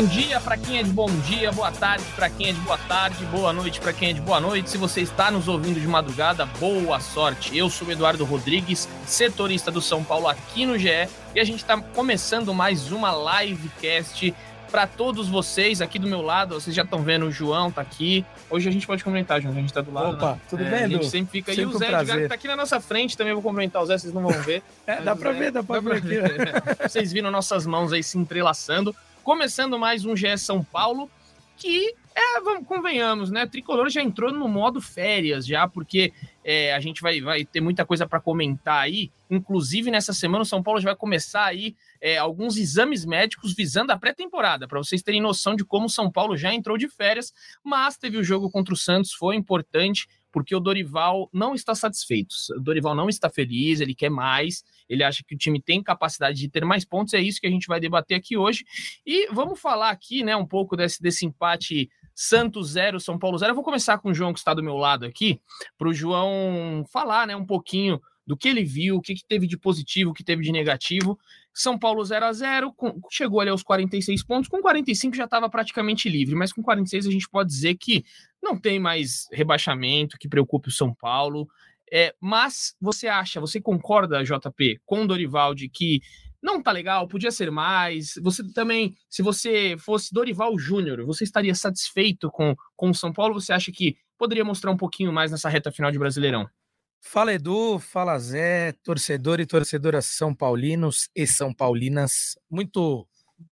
Bom dia para quem é de bom dia, boa tarde para quem é de boa tarde, boa noite para quem é de boa noite. Se você está nos ouvindo de madrugada, boa sorte. Eu sou o Eduardo Rodrigues, setorista do São Paulo aqui no GE, e a gente está começando mais uma livecast para todos vocês aqui do meu lado. Vocês já estão vendo, o João tá aqui. Hoje a gente pode cumprimentar, João, a gente tá do lado. Opa, né? tudo É, bem, A gente sempre fica aí. Sempre O um Zé Edgar prazer. que tá aqui na nossa frente também. Vou cumprimentar o Zé, vocês não vão ver. É, dá o pra Zé- ver, dá pra ver aqui. ver. Vocês viram nossas mãos aí se entrelaçando. Começando mais um GE São Paulo, que é, vamos, convenhamos, né? Tricolor já entrou no modo férias já, porque é, a gente vai, vai ter muita coisa para comentar aí. Inclusive, nessa semana, o São Paulo já vai começar aí é, alguns exames médicos visando a pré-temporada, para vocês terem noção de como o São Paulo já entrou de férias, mas teve o jogo contra o Santos, foi importante, porque o Dorival não está satisfeito. O Dorival não está feliz, ele quer mais, ele acha que o time tem capacidade de ter mais pontos, é isso que a gente vai debater aqui hoje. E vamos falar aqui, né, um pouco desse, desse empate Santos 0, São Paulo 0. Eu vou começar com o João, que está do meu lado aqui, para o João falar, né, um pouquinho do que ele viu, o que, que teve de positivo, o que teve de negativo. São Paulo 0 a 0 com- chegou ali aos 46 pontos, com 45 já estava praticamente livre, mas com 46 a gente pode dizer que não tem mais rebaixamento que preocupe o São Paulo. É, mas você acha, você concorda, JP, com o Dorival de que não tá legal, podia ser mais. Você também, se você fosse Dorival Júnior, você estaria satisfeito com, com o São Paulo? Você acha que poderia mostrar um pouquinho mais nessa reta final de Brasileirão? Fala Edu, fala Zé, torcedor e torcedoras são paulinos e são paulinas. Muito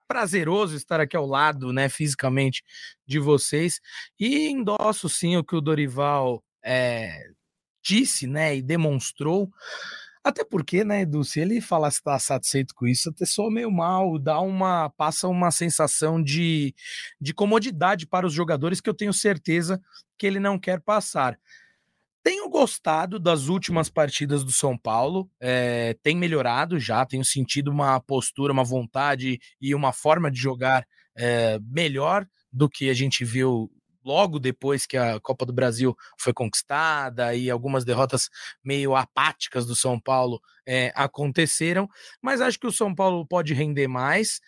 prazeroso estar aqui ao lado, né, fisicamente de vocês. E endosso sim o que o Dorival é, disse, né, e demonstrou. Até porque, né, Edu, se ele falar se tá satisfeito com isso, até soa meio mal, dá uma, passa uma sensação de, de comodidade para os jogadores que eu tenho certeza que ele não quer passar. Tenho gostado das últimas partidas do São Paulo, eh, tem melhorado já, tenho sentido uma postura, uma vontade e uma forma de jogar eh, melhor do que a gente viu logo depois que a Copa do Brasil foi conquistada e algumas derrotas meio apáticas do São Paulo eh, aconteceram, mas acho que o São Paulo pode render mais.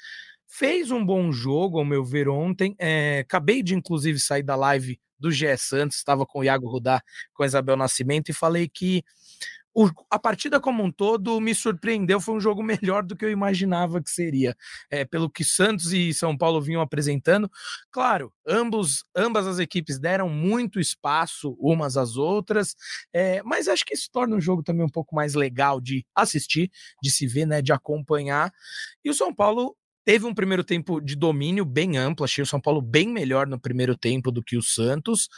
Fez um bom jogo, ao meu ver, ontem. eh, acabei de, inclusive, sair da live do GE Santos, estava com o Iago Rudá, com a Isabel Nascimento, e falei que o- a partida como um todo me surpreendeu, foi um jogo melhor do que eu imaginava que seria, é, pelo que Santos e São Paulo vinham apresentando. Claro, ambos, ambas as equipes deram muito espaço umas às outras, é, mas acho que isso torna o jogo também um pouco mais legal de assistir, de se ver, né, de acompanhar. E o São Paulo teve um primeiro tempo de domínio bem amplo, achei o São Paulo bem melhor no primeiro tempo do que o Santos.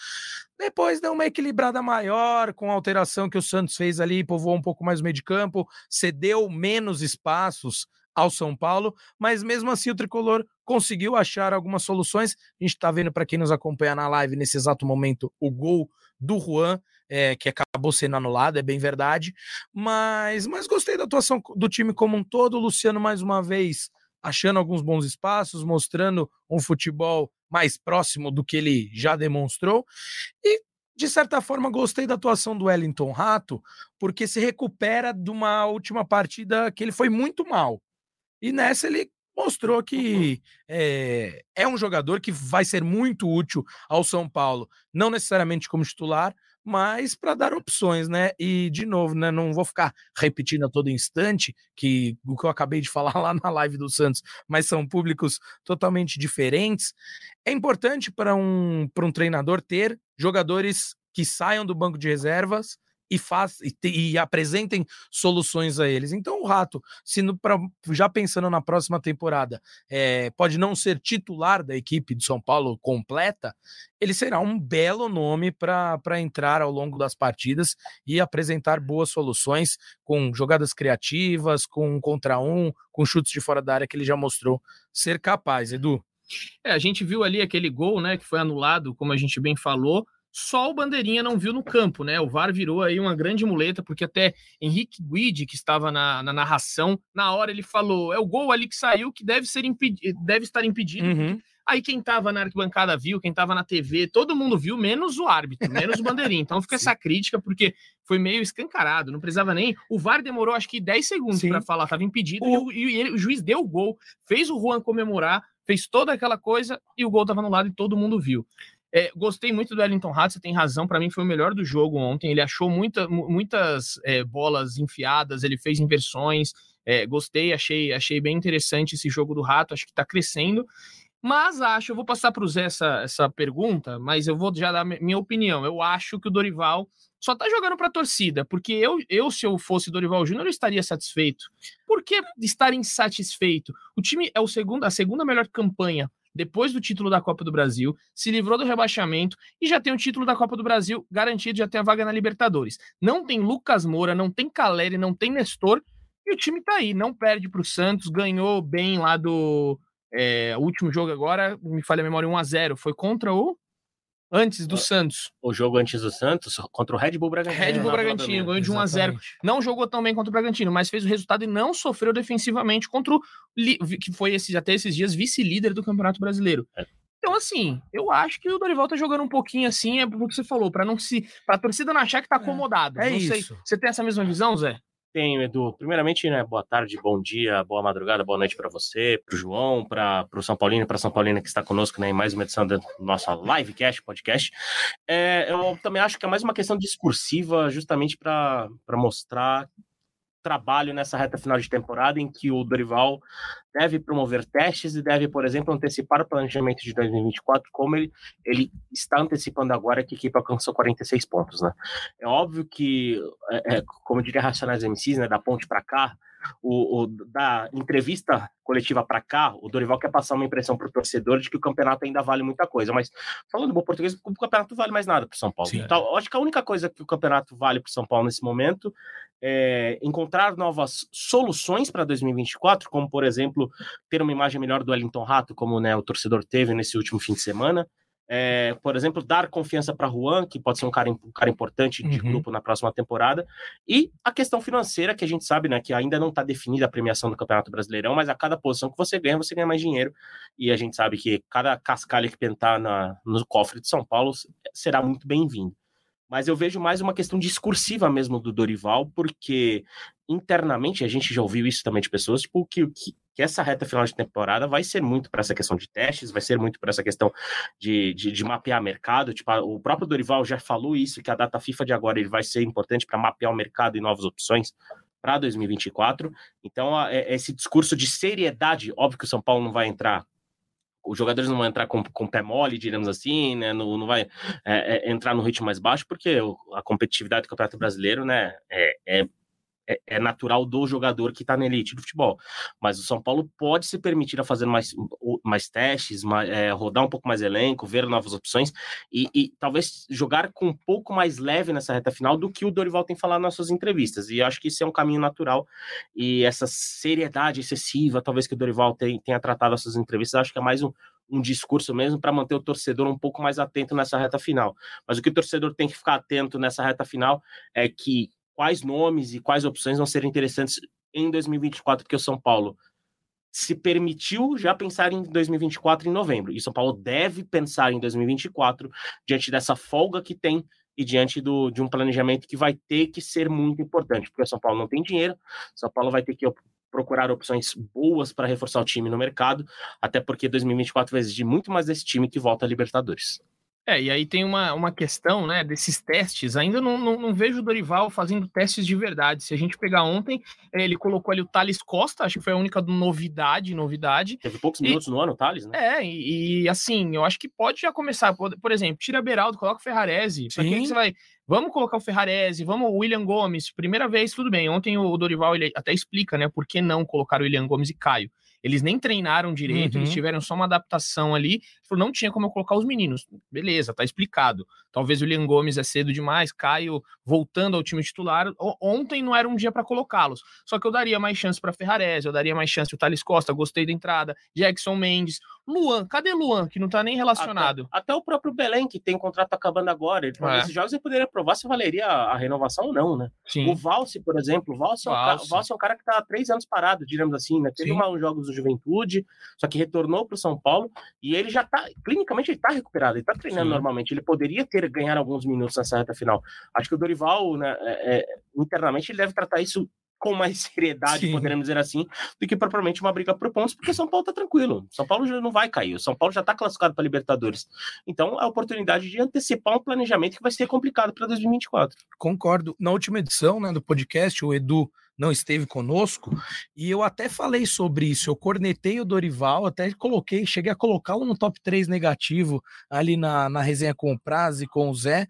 Depois deu uma equilibrada maior com a alteração que o Santos fez ali, povoou um pouco mais o meio de campo, cedeu menos espaços ao São Paulo, mas mesmo assim o tricolor conseguiu achar algumas soluções. A gente está vendo para quem nos acompanha na live nesse exato momento o gol do Juan, é, que acabou sendo anulado, é bem verdade. Mas, mas gostei da atuação do time como um todo. O Luciano, mais uma vez, achando alguns bons espaços, mostrando um futebol mais próximo do que ele já demonstrou. E, de certa forma, gostei da atuação do Wellington Rato, porque se recupera de uma última partida que ele foi muito mal. E nessa ele mostrou que é, é um jogador que vai ser muito útil ao São Paulo, não necessariamente como titular, mas para dar opções, né? E de novo, né? Não vou ficar repetindo a todo instante que o que eu acabei de falar lá na live do Santos, mas são públicos totalmente diferentes. É importante para um, para um treinador ter jogadores que saiam do banco de reservas e, faz, e, te- e apresentem soluções a eles. Então, o Rato, se no- pra- já pensando na próxima temporada, é, pode não ser titular da equipe do São Paulo completa, ele será um belo nome para entrar ao longo das partidas e apresentar boas soluções com jogadas criativas, com um contra um, com chutes de fora da área que ele já mostrou ser capaz, Edu. É, a gente viu ali aquele gol, né, que foi anulado, como a gente bem falou. Só o Bandeirinha não viu no campo, né? O VAR virou aí uma grande muleta, porque até Henrique Guide, que estava na, na narração, na hora ele falou: é o gol ali que saiu que deve, ser impedi deve estar impedido. Uhum. Aí quem tava na arquibancada viu, quem tava na TV, todo mundo viu, menos o árbitro, menos o bandeirinha. Então fica essa crítica, porque foi meio escancarado, não precisava nem. O VAR demorou acho que 10 segundos para falar, tava impedido, O- e, o, e ele- o juiz deu o gol, fez o Juan comemorar, fez toda aquela coisa e o gol tava no lado e todo mundo viu. É, gostei muito do Wellington Rato, você tem razão, para mim foi o melhor do jogo ontem. Ele achou muita, muitas é, bolas enfiadas, ele fez inversões. É, gostei, achei, achei bem interessante esse jogo do Rato, acho que está crescendo. Mas acho, eu vou passar para o Zé essa, essa pergunta, mas eu vou já dar minha opinião. Eu acho que o Dorival só tá jogando para a torcida, porque eu, eu, se eu fosse Dorival Júnior, eu estaria satisfeito. Por que estar insatisfeito? O time é o segundo, a segunda melhor campanha depois do título da Copa do Brasil, se livrou do rebaixamento e já tem o título da Copa do Brasil garantido, já tem a vaga na Libertadores. Não tem Lucas Moura, não tem Caleri, não tem Nestor, e o time tá aí, não perde para o Santos, ganhou bem lá do é, último jogo agora, me falha a memória, 1 a 0 foi contra o antes do Santos. O jogo antes do Santos, contra o Red Bull Bragantino. Red Bull Bragantino, ganhou de 1 a 0 Não jogou tão bem contra o Bragantino, mas fez o resultado e não sofreu defensivamente contra o que foi esse, até esses dias vice-líder do Campeonato Brasileiro. É. Então, assim, eu acho que o Dorival tá jogando um pouquinho assim, é porque você falou, para não se. pra torcida não achar que tá é. acomodado. É, é isso. Sei. Você tem essa mesma visão, Zé? Tenho, Edu. Primeiramente, né, boa tarde, bom dia, boa madrugada, boa noite para você, para o João, para o São Paulino, para São Paulina que está conosco né, em mais uma edição da nossa livecast, podcast. É, eu também acho que é mais uma questão discursiva, justamente para mostrar trabalho nessa reta final de temporada em que o Dorival deve promover testes e deve, por exemplo, antecipar o planejamento de 2024, como ele, ele está antecipando agora que a equipe alcançou 46 pontos, né? É óbvio que, é, é, como diria Racionais MCs, né, da ponte para cá, o, o, da entrevista coletiva para cá, o Dorival quer passar uma impressão para o torcedor de que o campeonato ainda vale muita coisa. Mas, falando bom português, o campeonato vale mais nada para o São Paulo. Sim. Então, acho que a única coisa que o campeonato vale para o São Paulo nesse momento é encontrar novas soluções para 2024, como, por exemplo, ter uma imagem melhor do Wellington Rato, como né, o torcedor teve nesse último fim de semana. É, por exemplo, dar confiança para Juan, que pode ser um cara, um cara importante de uhum. grupo na próxima temporada, e a questão financeira, que a gente sabe né, que ainda não está definida a premiação do Campeonato Brasileirão, mas a cada posição que você ganha, você ganha mais dinheiro, e a gente sabe que cada cascalho que pentar na, no cofre de São Paulo será muito bem-vindo mas eu vejo mais uma questão discursiva mesmo do Dorival, porque internamente a gente já ouviu isso também de pessoas, tipo, que, que, que essa reta final de temporada vai ser muito para essa questão de testes, vai ser muito para essa questão de, de, de, mapear mercado. Tipo, o próprio Dorival já falou isso, que a data FIFA de agora ele vai ser importante para mapear o mercado e novas opções para 2024. Então, é, esse discurso de seriedade, óbvio que o São Paulo não vai entrar os jogadores não vão entrar com, com pé mole, digamos assim, né? Não, não vai é, é, entrar no ritmo mais baixo, porque a competitividade do Campeonato Brasileiro, né, é, é é, natural do jogador que está na elite do futebol. Mas o São Paulo pode se permitir a fazer mais, mais testes, mais, é, rodar um pouco mais elenco, ver novas opções e, e, talvez jogar com um pouco mais leve nessa reta final do que o Dorival tem falado nas suas entrevistas. E acho que isso é um caminho natural. E essa seriedade excessiva, talvez que o Dorival tenha tratado essas entrevistas, acho que é mais um, um discurso mesmo para manter o torcedor um pouco mais atento nessa reta final. Mas o que o torcedor tem que ficar atento nessa reta final é que quais nomes e quais opções vão ser interessantes em 2024, porque o São Paulo se permitiu já pensar em 2024 em novembro. E o São Paulo deve pensar em 2024 diante dessa folga que tem e diante do, de um planejamento que vai ter que ser muito importante, porque o São Paulo não tem dinheiro, o São Paulo vai ter que procurar opções boas para reforçar o time no mercado, até porque 2024 vai exigir muito mais desse time que volta a Libertadores. É, e aí tem uma, uma questão, né, desses testes. Ainda não, não, não, vejo o Dorival fazendo testes de verdade. Se a gente pegar ontem, ele colocou ali o Thales Costa, acho que foi a única novidade, novidade. Teve poucos minutos no ano, o Thales, né? É, e, e, assim, eu acho que pode já começar. Por, por exemplo, tira Beraldo, coloca o Ferrarese. Pra quem que você vai. Vamos colocar o Ferrarese, vamos o William Gomes. Primeira vez, tudo bem. Ontem o Dorival ele até explica, né, por que não colocar o William Gomes e Caio. Eles nem treinaram direito, uhum. eles tiveram só uma adaptação ali. Falou, não tinha como eu colocar os meninos. Beleza, tá explicado. Talvez o William Gomes é cedo demais, Caio voltando ao time titular. Ontem não era um dia para colocá-los. Só que eu daria mais chance para Ferrarese, eu daria mais chance o Thales Costa, gostei da entrada, Jackson Mendes, Luan, cadê Luan, que não tá nem relacionado? Até, até o próprio Belém, que tem contrato acabando agora. Ele, é. Esses jogos ele poderia provar se valeria a, a renovação ou não, né? Sim. O Valse, por exemplo, o Valse, é um, Valse. Valse é um cara que tá há três anos parado, digamos assim, né? Teve uns jogos do Juventude, só que retornou para o São Paulo e ele já tá, clinicamente, ele tá recuperado, ele tá treinando Sim. normalmente. Ele poderia ter ganhar alguns minutos nessa reta final. Acho que o Dorival, né, é, é, internamente, ele deve tratar isso com mais seriedade, Sim. poderemos dizer assim, do que propriamente uma briga por pontos, porque São Paulo tá tranquilo. São Paulo já não vai cair. O São Paulo já está classificado para Libertadores. Então, é a oportunidade de antecipar um planejamento que vai ser complicado para 2024. Concordo. Na última edição né, do podcast, o Edu não esteve conosco, e eu até falei sobre isso. Eu cornetei o Dorival, até coloquei, cheguei a colocá-lo no top 3 negativo ali na, na resenha com o Praz e com o Zé.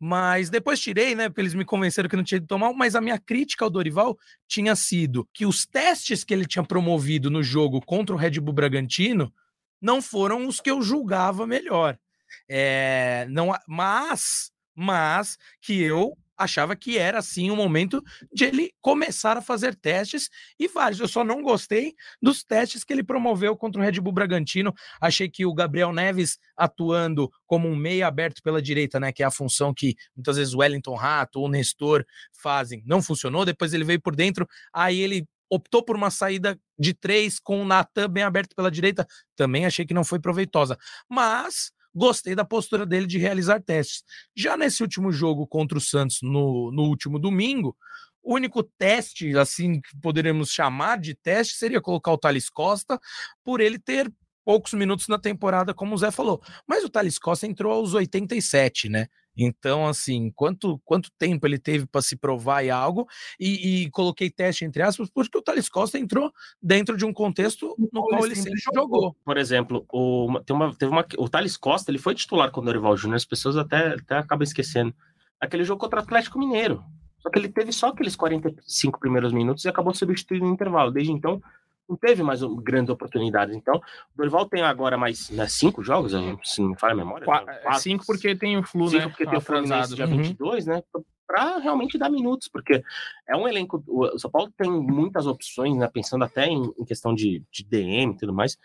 Mas depois tirei, né? Porque eles me convenceram que não tinha de tomar. Mas a minha crítica ao Dorival tinha sido que os testes que ele tinha promovido no jogo contra o Red Bull Bragantino não foram os que eu julgava melhor. É, não, mas, mas que eu achava que era sim o momento de ele começar a fazer testes e vários. Eu só não gostei dos testes que ele promoveu contra o Red Bull Bragantino. Achei que o Gabriel Neves atuando como um meia aberto pela direita, né, que é a função que muitas vezes o Wellington Rato ou o Nestor fazem, não funcionou. Depois ele veio por dentro, aí ele optou por uma saída de três com o Natan bem aberto pela direita. Também achei que não foi proveitosa. Mas gostei da postura dele de realizar testes. Já nesse último jogo contra o Santos, no, no último domingo, o único teste, assim, que poderíamos chamar de teste, seria colocar o Thales Costa, por ele ter poucos minutos na temporada, como o Zé falou. Mas o Thales Costa entrou aos 87, né? Então, assim, quanto, quanto tempo ele teve para se provar e algo, e, e, coloquei teste entre aspas, porque o Thales Costa entrou dentro de um contexto no qual ele sempre jogou. Por exemplo, o, tem uma, teve uma, o Thales Costa ele foi titular com o Dorival Júnior, as pessoas até, até acabam esquecendo. Aquele jogo contra o Atlético Mineiro. Só que ele teve só aqueles 45 primeiros minutos e acabou substituindo no intervalo. Desde então, não teve mais grandes oportunidades. Então, o Dorival tem agora mais né, cinco jogos, se não me falha a memória. Né, quatro, cinco porque tem o Flu, cinco né? porque tem o Flu nesse dia uhum. 22, né? Para realmente dar minutos, porque é um elenco. O São Paulo tem muitas opções, né? Pensando até em, em questão de, de DM e tudo mais.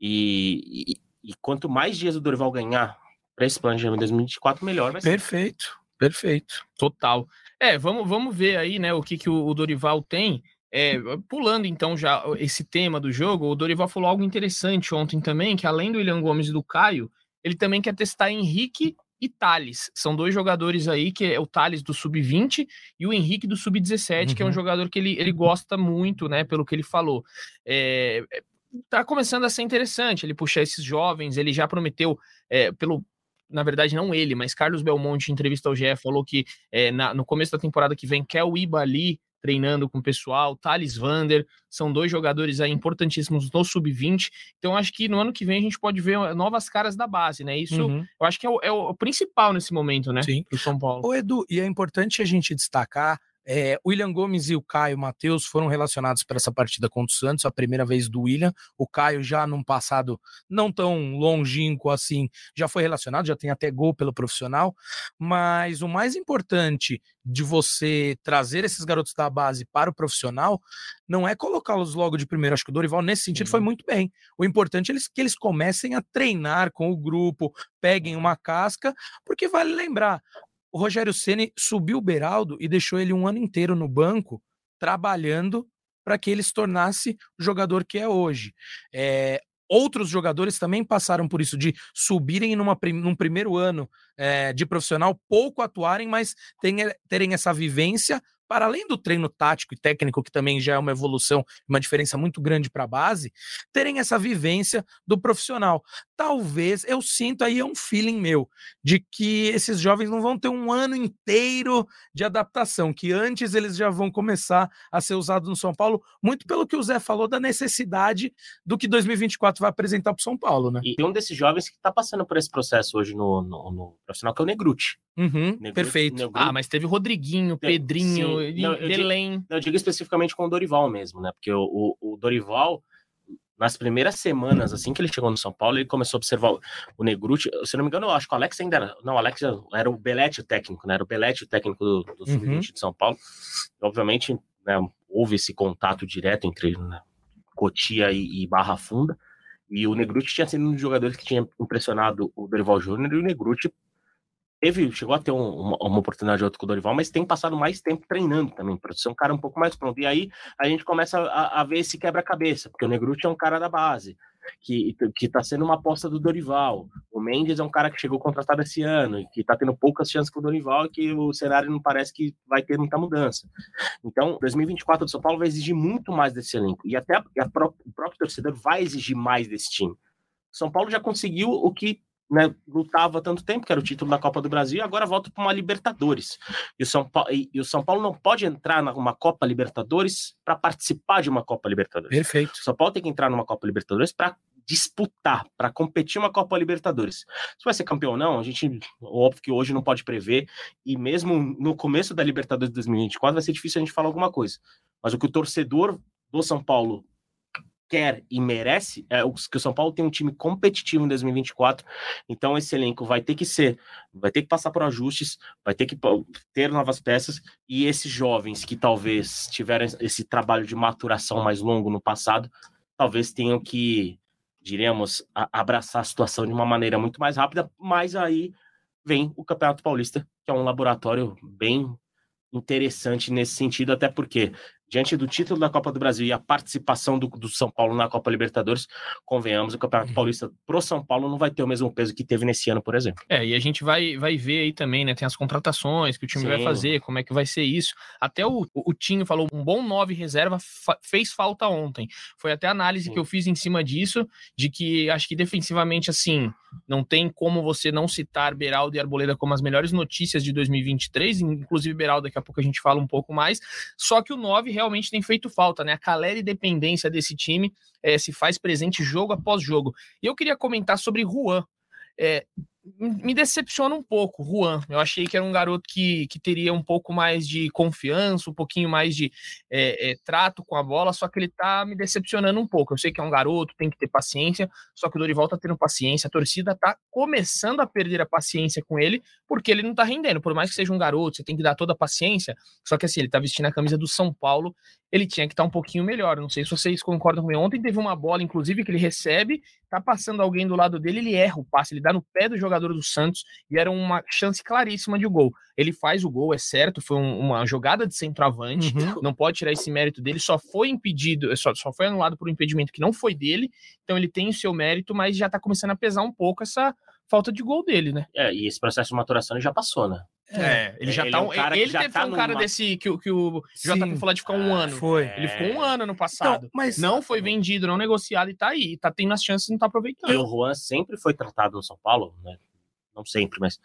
E, e, e, quanto mais dias o Dorival ganhar para esse planejamento de 2024, melhor vai ser. Perfeito, perfeito. Total. É, vamos, vamos ver aí, né, o que, que o, o Dorival tem. É, pulando então já esse tema do jogo, o Dorival falou algo interessante ontem também, que além do William Gomes e do Caio, ele também quer testar Henrique e Thales. São dois jogadores aí, que é o Thales do Sub-20 e o Henrique do Sub-17, uhum. que é um uhum. jogador que ele, ele gosta muito, né, pelo que ele falou. É, é, tá começando a ser interessante ele puxar esses jovens, ele já prometeu, é, pelo, na verdade, não ele, mas Carlos Belmonte, em entrevista ao GE, falou que é, na, no começo da temporada que vem quer o Iba ali treinando com o pessoal, Thales Vander, são dois jogadores aí importantíssimos no sub-20. Então, acho que no ano que vem a gente pode ver novas caras da base, né? Isso uhum. eu acho que é o, é o, principal nesse momento, né? Sim. Pro São Paulo. Ô, Edu, e é importante a gente destacar é, William Gomes e o Caio Matheus foram relacionados para essa partida contra o Santos, a primeira vez do William. O Caio, já num passado não tão longínquo assim, já foi relacionado, já tem até gol pelo profissional. Mas o mais importante de você trazer esses garotos da base para o profissional não é colocá-los logo de primeiro. Acho que o Dorival, nesse sentido, foi muito bem. O importante é que eles comecem a treinar com o grupo, peguem uma casca, porque vale lembrar, o Rogério Ceni subiu o Beraldo e deixou ele um ano inteiro no banco trabalhando para que ele se tornasse o jogador que é hoje. É, outros jogadores também passaram por isso, de subirem numa, num primeiro ano é, de profissional, pouco atuarem, mas terem, terem essa vivência para além do treino tático e técnico, que também já é uma evolução, uma diferença muito grande para a base, terem essa vivência do profissional. Talvez eu sinto aí é um feeling meu de que esses jovens não vão ter um ano inteiro de adaptação, que antes eles já vão começar a ser usados no São Paulo, muito pelo que o Zé falou da necessidade do que 2024 vai apresentar para o São Paulo, né? E um desses jovens que está passando por esse processo hoje no, no, no profissional, que é o Negruti. Uhum, perfeito. Negruti. Ah, mas teve Rodriguinho, Pedrinho, não, eu. Digo, eu digo especificamente com o Dorival mesmo, né? Porque o, o, o, Dorival, nas primeiras semanas, assim que ele chegou no São Paulo, ele começou a observar o, o Negruti. Se não me engano, eu acho que o Alex ainda era. Não, o Alex era o Belete o técnico, né? Era o Belete o técnico do, do Sub-20 uhum. de São Paulo. Obviamente, né, houve esse contato direto entre né, Cotia e, e Barra Funda. E o Negruti tinha sido um dos jogadores que tinha impressionado o Dorival Júnior e o Negruti teve, chegou a ter um, uma, uma, oportunidade outra com o Dorival, mas tem passado mais tempo treinando também, para ser um cara um pouco mais pronto. E aí a gente começa a, a ver esse quebra-cabeça, porque o Negruti é um cara da base. que, que tá sendo uma aposta do Dorival. O Mendes é um cara que chegou contratado esse ano e que tá tendo poucas chances com o Dorival e que o cenário não parece que vai ter muita mudança. Então, 2024 do São Paulo vai exigir muito mais desse elenco e até a, a pró o próprio torcedor vai exigir mais desse time. São Paulo já conseguiu o que né, lutava tanto tempo, que era o título da Copa do Brasil, e agora volta para uma Libertadores. E o, São Paulo, e, e o São Paulo não pode entrar numa Copa Libertadores para participar de uma Copa Libertadores. Perfeito. O São Paulo tem que entrar numa Copa Libertadores para disputar, para competir uma Copa Libertadores. Se vai ser campeão ou não, a gente, óbvio que hoje não pode prever, e mesmo no começo da Libertadores de 2024 vai ser difícil a gente falar alguma coisa. Mas o que o torcedor do São Paulo quer e merece é que o São Paulo tem um time competitivo em 2024. Então esse elenco vai ter que ser, vai ter que passar por ajustes, vai ter que ter novas peças e esses jovens que talvez tiveram esse trabalho de maturação mais longo no passado, talvez tenham que, diríamos, abraçar a situação de uma maneira muito mais rápida, mas aí vem o Campeonato Paulista, que é um laboratório bem interessante nesse sentido, até porque diante do título da Copa do Brasil e a participação do, do São Paulo na Copa Libertadores, convenhamos, o Campeonato uhum. Paulista pro São Paulo não vai ter o mesmo peso que teve nesse ano, por exemplo. É, e a gente vai, vai ver aí também, né? Tem as contratações que o time Sim. vai fazer, como é que vai ser isso. Até o, o Tinho falou, um bom nove reserva fa fez falta ontem. Foi até a análise Sim. que eu fiz em cima disso, de que acho que defensivamente, assim, não tem como você não citar Beraldo e Arboleda como as melhores notícias de 2023, inclusive Beraldo, daqui a pouco a gente fala um pouco mais. Só que o 9 realmente tem feito falta, né? A Caleri dependência desse time é, se faz presente jogo após jogo. E eu queria comentar sobre Juan. É, me decepciona um pouco, Juan. Eu achei que era um garoto que, que teria um pouco mais de confiança, um pouquinho mais de é, é, trato com a bola, só que ele tá me decepcionando um pouco. Eu sei que é um garoto, tem que ter paciência, só que o Dorival tá tendo paciência, a torcida tá começando a perder a paciência com ele, porque ele não tá rendendo. Por mais que seja um garoto, você tem que dar toda a paciência, só que assim, ele tá vestindo a camisa do São Paulo, ele tinha que estar tá um pouquinho melhor. Não sei se vocês concordam comigo. Ontem teve uma bola, inclusive, que ele recebe, tá passando alguém do lado dele, ele erra o passe, ele dá no pé do jogador do Santos e era uma chance claríssima de gol. Ele faz o gol, é certo, foi um, uma jogada de centroavante, uhum. não pode tirar esse mérito dele, só foi impedido, só, só foi anulado por um impedimento que não foi dele, então ele tem o seu mérito, mas já tá começando a pesar um pouco essa falta de gol dele, né? É, e esse processo de maturação já passou, né? É, ele já ele tá. É um cara ele teve tá um cara numa... desse que, que o JP falou de ficar um ano. Foi. Ele ficou um ano no passado. Então, mas não foi vendido, não negociado e tá aí. Tá tendo as chances e não tá aproveitando. E o Juan sempre foi tratado no São Paulo, né? Não sempre, mas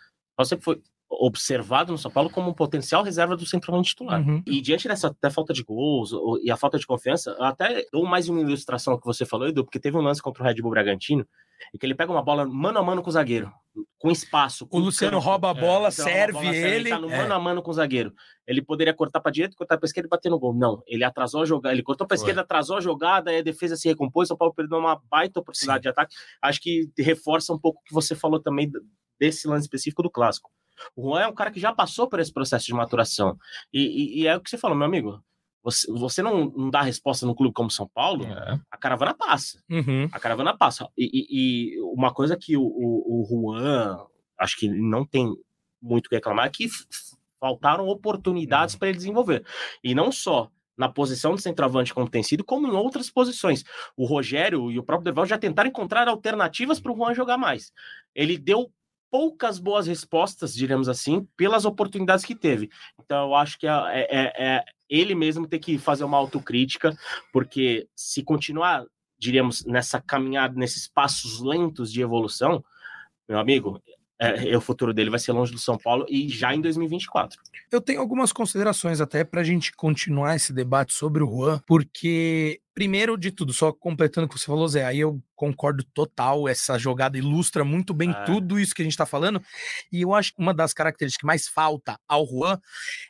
sempre foi observado no São Paulo como um potencial reserva do centroavante titular. Uhum. E diante dessa até falta de gols e a falta de confiança, até dou mais uma ilustração que você falou, Edu, porque teve um lance contra o Red Bull Bragantino, e que ele pega uma bola mano a mano com o zagueiro, com espaço. Com o Luciano campo. rouba a bola, é, serve bola, ele. Ele tá no é. mano a mano com o zagueiro. Ele poderia cortar para direita, cortar para esquerda e bater no gol. Não, ele atrasou a jogada, ele cortou para esquerda, atrasou a jogada, aí a defesa se recompôs, São Paulo perdeu uma baita oportunidade Sim. de ataque. Acho que reforça um pouco o que você falou também desse lance específico do clássico. O Juan é um cara que já passou por esse processo de maturação. E, e, e é o que você falou, meu amigo. Você, você não, não dá resposta no clube como São Paulo, é. a caravana passa. Uhum. A caravana passa. E, e, uma coisa que o, o, o Juan, acho que não tem muito o que reclamar, é que faltaram oportunidades uhum. para ele desenvolver. E não só na posição de centroavante como tem sido, como em outras posições. O Rogério e o próprio Deval já tentaram encontrar alternativas para o Juan jogar mais. Ele deu poucas boas respostas, diremos assim, pelas oportunidades que teve. Então, eu acho que é, é, é ele mesmo ter que fazer uma autocrítica, porque se continuar, diríamos, nessa caminhada, nesses passos lentos de evolução, meu amigo, é, é, o futuro dele vai ser longe do São Paulo e já em 2024. Eu tenho algumas considerações até para a gente continuar esse debate sobre o Juan, porque, primeiro de tudo, só completando o que você falou, Zé, aí eu concordo total, essa jogada ilustra muito bem é. tudo isso que a gente está falando, e eu acho que uma das características que mais falta ao Juan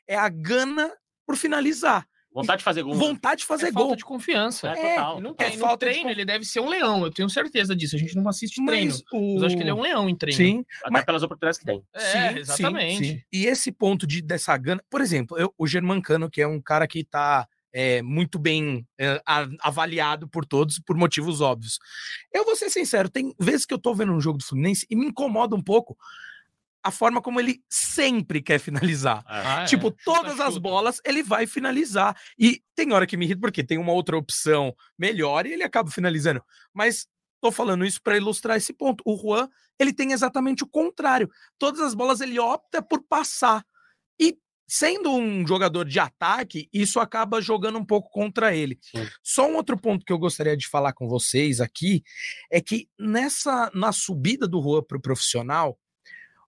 é a gana por finalizar. Vontade de fazer gol. Vontade de fazer é gol. Falta de confiança. É, é total. Não tem. É no treino, de... ele deve ser um leão. Eu tenho certeza disso. A gente não assiste mas treino. O... Mas acho que ele é um leão em treino. Sim. Até mas... pelas oportunidades que tem. É, sim, exatamente. Sim, sim. E esse ponto de, dessa gana. Por exemplo, eu, o Germancano, que é um cara que tá. É, muito bem é, avaliado por todos, por motivos óbvios. Eu vou ser sincero, tem vezes que eu tô vendo um jogo do Fluminense e me incomoda um pouco a forma como ele sempre quer finalizar. Ah, é. tipo, é. todas as bolas ele vai finalizar. E tem hora que me irrita porque tem uma outra opção melhor e ele acaba finalizando. Mas Tô falando isso para ilustrar esse ponto. O Juan, ele tem exatamente o contrário. Todas as bolas ele opta por passar. E sendo um jogador de ataque, isso acaba jogando um pouco contra ele. Sim. Só um outro ponto que eu gostaria de falar com vocês aqui é que nessa na subida do Juan para o profissional,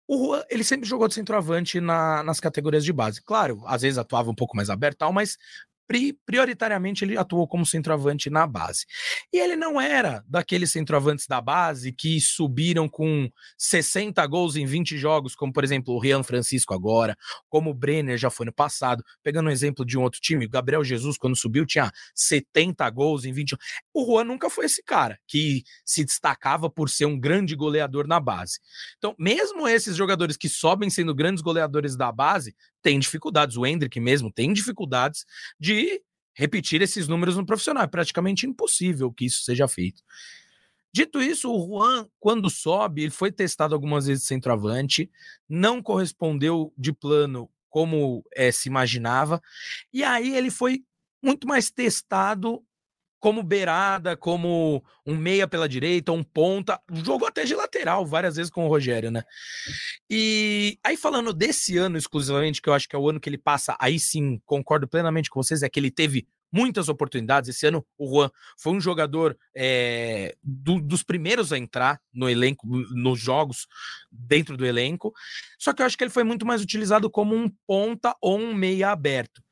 o Juan, ele sempre jogou de centroavante na, nas categorias de base. Claro, às vezes atuava um pouco mais aberto, tal, mas prioritariamente ele atuou como centroavante na base. E ele não era daqueles centroavantes da base que subiram com 60 gols em 20 jogos, como por exemplo o Rian Francisco agora, como o Brenner já foi no passado. Pegando um exemplo de um outro time, o Gabriel Jesus quando subiu tinha 70 gols em 20 O Juan nunca foi esse cara que se destacava por ser um grande goleador na base. Então, mesmo esses jogadores que sobem sendo grandes goleadores da base, tem dificuldades. O Hendrick mesmo tem dificuldades de repetir esses números no profissional. É praticamente impossível que isso seja feito. Dito isso, o Juan, quando sobe, ele foi testado algumas vezes de centroavante, não correspondeu de plano como é, se imaginava, e aí ele foi muito mais testado como beirada, como um meia pela direita, um ponta, jogou até de lateral várias vezes com o Rogério, né? E aí falando desse ano exclusivamente, que eu acho que é o ano que ele passa, aí sim, concordo plenamente com vocês, é que ele teve muitas oportunidades. Esse ano o Juan foi um jogador é, do, dos primeiros a entrar no elenco, nos jogos dentro do elenco. Só que eu acho que ele foi muito mais utilizado como um ponta ou um meia aberto.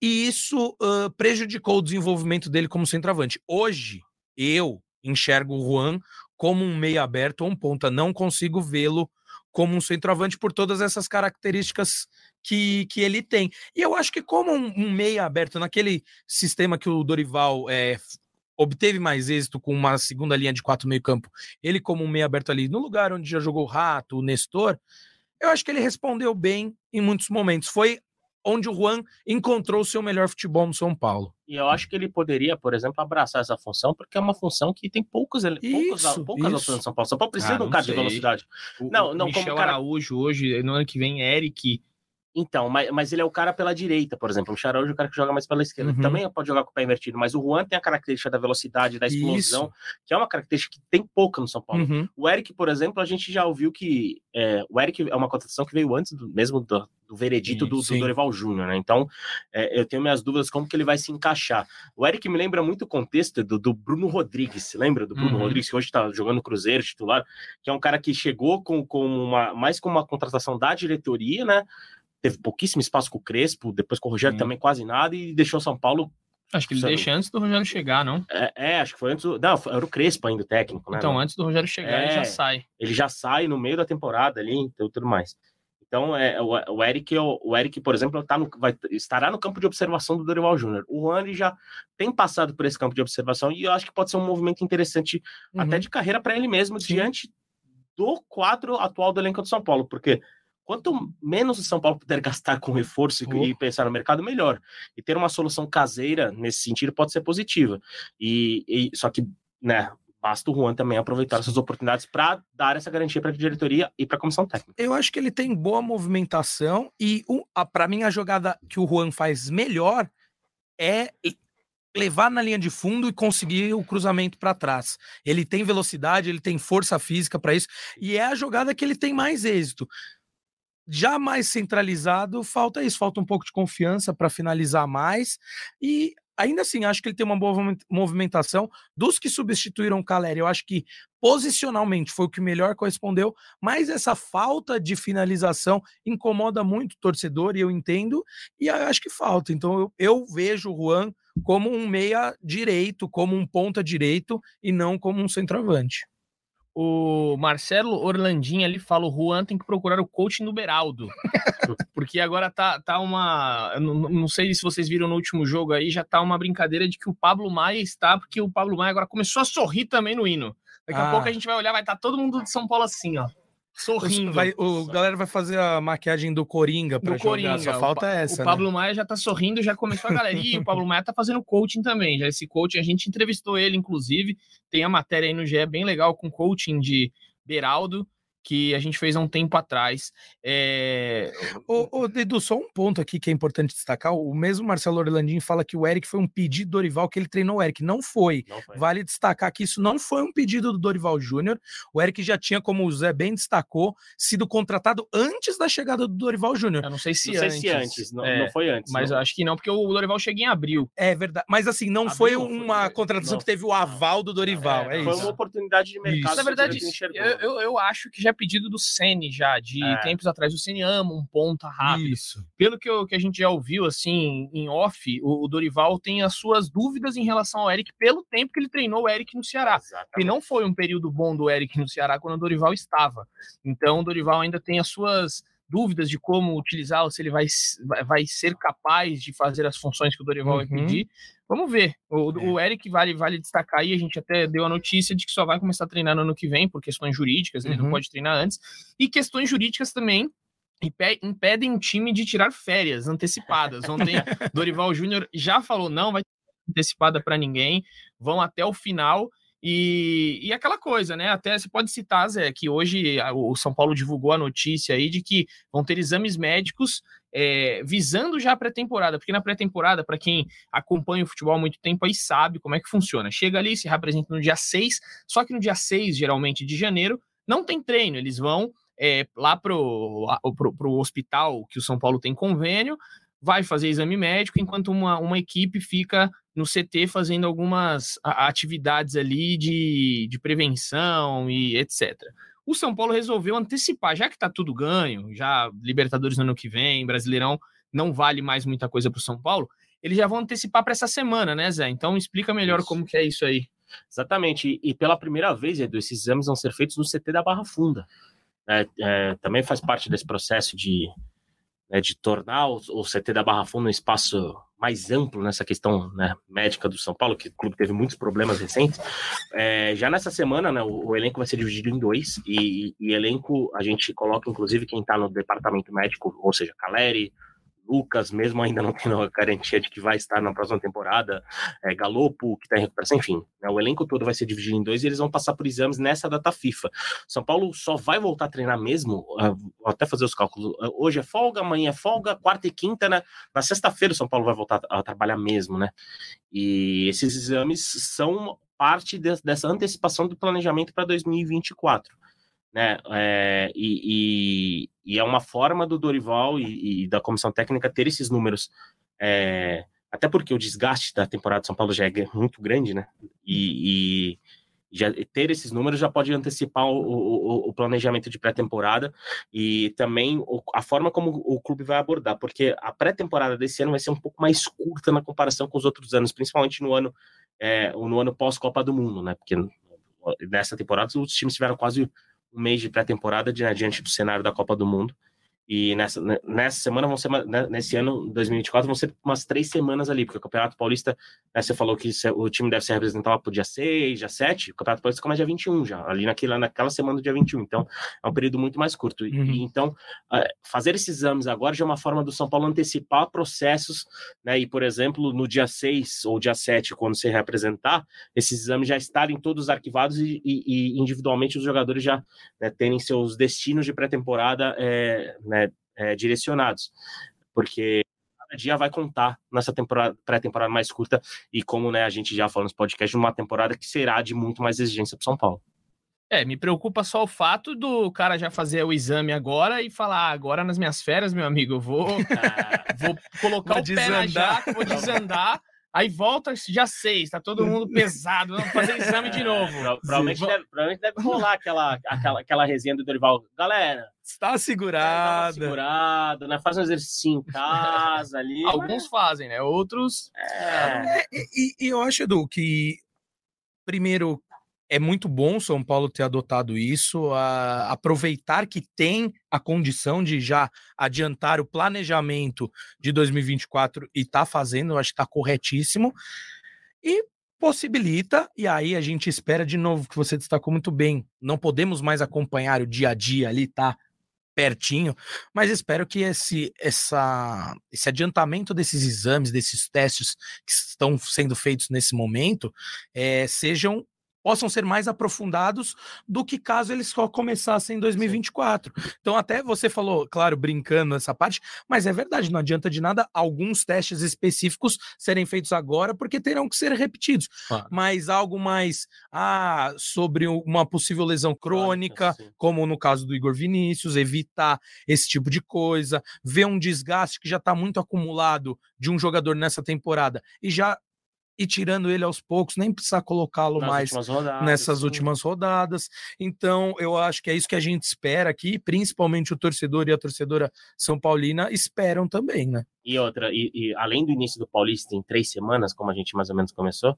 E isso uh, prejudicou o desenvolvimento dele como centroavante. Hoje, eu enxergo o Juan como um meio aberto ou um ponta. Não consigo vê-lo como um centroavante por todas essas características que, que ele tem. E eu acho que como um, um meia aberto naquele sistema que o Dorival é, obteve mais êxito com uma segunda linha de quatro meio campo, ele como um meia aberto ali no lugar onde já jogou o Rato, o Nestor, eu acho que ele respondeu bem em muitos momentos. Foi onde o Juan encontrou o seu melhor futebol no São Paulo. E eu acho que ele poderia, por exemplo, abraçar essa função, porque é uma função que tem poucos, poucos poucas opções no São Paulo. São Paulo precisa ah, de um cara sei. de velocidade. O, não, não, Michel como cara... Araújo hoje, no ano que vem, Eric então, mas, mas ele é o cara pela direita, por exemplo. O Charaújo é o cara que joga mais pela esquerda. Uhum. Também pode jogar com o pé invertido, mas o Juan tem a característica da velocidade, da explosão, Isso. que é uma característica que tem pouca no São Paulo. Uhum. O Eric, por exemplo, a gente já ouviu que é, o Eric é uma contratação que veio antes do, mesmo do, do veredito do, do, Dorival Júnior, né? Então, é, eu tenho minhas dúvidas como que ele vai se encaixar. O Eric me lembra muito o contexto do, do Bruno Rodrigues, lembra do Bruno uhum. Rodrigues, que hoje está jogando no Cruzeiro, titular, que é um cara que chegou com, com uma, mais com uma contratação da diretoria, né? Teve pouquíssimo espaço com o Crespo, depois com o Rogério também quase nada, e deixou São Paulo. Acho que ele deixa antes do Rogério chegar, não? É, é, acho que foi antes do. Não, era o Crespo ainda, o técnico, né? Então, antes do Rogério chegar, é, ele já sai. Ele já sai no meio da temporada ali, então tudo mais. Então, é, o, o, Eric, o, o Eric, por exemplo, tá no, vai, estará no campo de observação do Dorival Júnior. O Juan já tem passado por esse campo de observação e eu acho que pode ser um movimento interessante uhum. até de carreira para ele mesmo, Sim. diante do quadro atual do elenco do São Paulo, porque quanto menos o São Paulo puder gastar com reforço oh. e pensar no mercado, melhor. E ter uma solução caseira nesse sentido pode ser positiva. E, e só que, né, basta o Juan também aproveitar essas oportunidades para dar essa garantia para a diretoria e para a comissão técnica. Eu acho que ele tem boa movimentação e para mim a jogada que o Juan faz melhor é levar na linha de fundo e conseguir o cruzamento para trás. Ele tem velocidade, ele tem força física para isso e é a jogada que ele tem mais êxito já mais centralizado, falta isso, falta um pouco de confiança para finalizar mais. E ainda assim, acho que ele tem uma boa movimentação. Dos que substituíram o Caleri, eu acho que posicionalmente foi o que melhor correspondeu, mas essa falta de finalização incomoda muito o torcedor, e eu entendo, e eu acho que falta. Então eu, eu vejo o Juan como um meia direito, como um ponta direito, e não como um centroavante. O Marcelo Orlandinho ali fala: o Juan tem que procurar o coaching do Beraldo. Porque agora tá, tá uma. Não, não, sei se vocês viram no último jogo aí, já tá uma brincadeira de que o Pablo Maia está, porque o Pablo Maia agora começou a sorrir também no hino. Daqui ah. a pouco a gente vai olhar, vai estar tá todo mundo de São Paulo assim, ó sorrindo. Vai, o galera vai fazer a maquiagem do Coringa para jogar, Coringa. só falta o, essa. O Pablo né? Maia já tá sorrindo, já começou a galera. E o Pablo Maia tá fazendo coaching também. Já esse coaching, a gente entrevistou ele, inclusive. Tem a matéria aí no GE bem legal com coaching de Beraldo. Que a gente fez há um tempo atrás. É... Ô, ô, Dedu, só um ponto aqui que é importante destacar: o mesmo Marcelo Orlandinho fala que o Eric foi um pedido do Dorival que ele treinou o Eric. Não foi. não foi. Vale destacar que isso não foi um pedido do Dorival Júnior. O Eric já tinha, como o Zé bem destacou, sido contratado antes da chegada do Dorival Júnior. Eu não sei se não antes. Sei se antes, não, é, não foi antes. Mas não. acho que não, porque o Dorival chega em abril. É verdade. Mas assim, não abril, foi uma foi, contratação que teve o aval do Dorival. É, é foi uma oportunidade de mercado. Isso. Na verdade, eu, eu, eu, acho que já pedido do Sene já, de é. tempos atrás. O Ceni ama um ponta rápido. Isso. Pelo que, eu, que a gente já ouviu, assim, em off, o, o, Dorival tem as suas dúvidas em relação ao Eric pelo tempo que ele treinou o Eric no Ceará. Exatamente. E não foi um período bom do Eric no Ceará quando o Dorival estava. Então, o Dorival ainda tem as suas dúvidas de como utilizá-lo, se ele vai, vai ser capaz de fazer as funções que o Dorival uhum. vai pedir. Vamos ver. O, é. o, Eric vale, vale destacar aí, a gente até deu a notícia de que só vai começar a treinar no ano que vem, por questões jurídicas, ele uhum. não pode treinar antes. E questões jurídicas também impedem o time de tirar férias antecipadas. Ontem, Dorival Júnior já falou: não vai antecipada para ninguém, vão até o final. E, e aquela coisa, né? Até você pode citar, Zé, que hoje o São Paulo divulgou a notícia aí de que vão ter exames médicos é, visando já a pré-temporada, porque na pré-temporada, para quem acompanha o futebol há muito tempo, aí sabe como é que funciona. Chega ali, se representa no dia 6, só que no dia 6, geralmente de janeiro, não tem treino, eles vão é, lá pro, pro, pro hospital que o São Paulo tem convênio, vai fazer exame médico, enquanto uma, uma equipe fica no CT fazendo algumas atividades ali de, de prevenção e etc. O São Paulo resolveu antecipar, já que está tudo ganho, já Libertadores no ano que vem, Brasileirão não vale mais muita coisa para o São Paulo, eles já vão antecipar para essa semana, né, Zé? Então explica melhor isso. como que é isso aí. Exatamente, e pela primeira vez, Edu, esses exames vão ser feitos no CT da Barra Funda. É, é, também faz parte desse processo de, né, de tornar o, o, CT da Barra Funda um espaço mais amplo nessa questão né, médica do São Paulo, que o clube teve muitos problemas recentes. É, já nessa semana, né, o, o, elenco vai ser dividido em dois, e, e elenco a gente coloca, inclusive, quem está no departamento médico, ou seja, Caleri, Lucas, mesmo ainda não tendo a garantia de que vai estar na próxima temporada, é, Galopo, que está em recuperação, enfim, né, o elenco todo vai ser dividido em dois e eles vão passar por exames nessa data FIFA. São Paulo só vai voltar a treinar mesmo, uh, vou até fazer os cálculos, uh, hoje é folga, amanhã é folga, quarta e quinta, né? Na sexta-feira o São Paulo vai voltar a, trabalhar mesmo, né? E esses exames são parte de, dessa antecipação do planejamento para 2024 né? É, e, e, e, é uma forma do Dorival e, e, da comissão técnica ter esses números, é, até porque o desgaste da temporada de São Paulo já é muito grande, né? E, já ter esses números já pode antecipar o, o, o planejamento de pré-temporada e também o, a forma como o clube vai abordar, porque a pré-temporada desse ano vai ser um pouco mais curta na comparação com os outros anos, principalmente no ano é, no ano pós Copa do Mundo, né? Porque nessa temporada os times tiveram quase um mês de pré-temporada né, diante do cenário da Copa do Mundo. E nessa, né, nessa semana vão ser, né, nesse ano, 2024, vão ser umas três semanas ali, porque o Campeonato Paulista, né, você falou que o time deve ser representado pro dia 6, dia 7, o Campeonato Paulista começa dia 21 já, ali naquela, naquela semana do dia 21, então é um período muito mais curto. Uhum. E, então, fazer esses exames agora já é uma forma do São Paulo antecipar processos, né, e, por exemplo, no dia 6 ou dia 7, quando se representar, esses exames já estarem todos arquivados e, e, e individualmente os jogadores já né, terem seus destinos de pré-temporada é, né, é, direcionados, porque cada dia vai contar nessa temporada pré-temporada mais curta e como né, a gente já falou nos podcasts, uma temporada que será de muito mais exigência para São Paulo. É, me preocupa só o fato do cara já fazer o exame agora e falar, ah, agora nas minhas férias, meu amigo, eu vou, vou colocar vou o desandar. pé na jaca, vou desandar Aí volta já seis, tá todo mundo pesado, vamos fazer exame de novo. provavelmente, deve, provavelmente deve rolar aquela, aquela, aquela resenha do Dorival. Galera, está segurado. Está segurado, né? Faz um exercício em casa ali. Alguns fazem, né? Outros. É. É, e, e eu acho, Edu, que primeiro é muito bom São Paulo ter adotado isso, aproveitar que tem a condição de já adiantar o planejamento de 2024 e tá fazendo, eu acho que tá corretíssimo. E possibilita, e aí a gente espera de novo, que você destacou muito bem, não podemos mais acompanhar o dia a dia ali, tá? pertinho, mas espero que esse, essa, esse adiantamento desses exames, desses testes que estão sendo feitos nesse momento, é, sejam possam ser mais aprofundados do que caso eles só começassem em 2024. Então, até você falou, claro, brincando essa parte, mas é verdade, não adianta de nada alguns testes específicos serem feitos agora, porque terão que ser repetidos. Mas algo mais ah, sobre uma possível lesão crônica, como no caso do Igor Vinícius, evitar esse tipo de coisa, ver um desgaste que já está muito acumulado de um jogador nessa temporada e já e tirando ele aos poucos, nem precisar colocá-lo mais rodadas, nessas sim. últimas rodadas. Então, eu acho que é isso que a gente espera aqui, principalmente o torcedor e a torcedora São Paulina esperam também, né? E outra, e, e além do início do Paulista em três semanas, como a gente mais ou menos começou,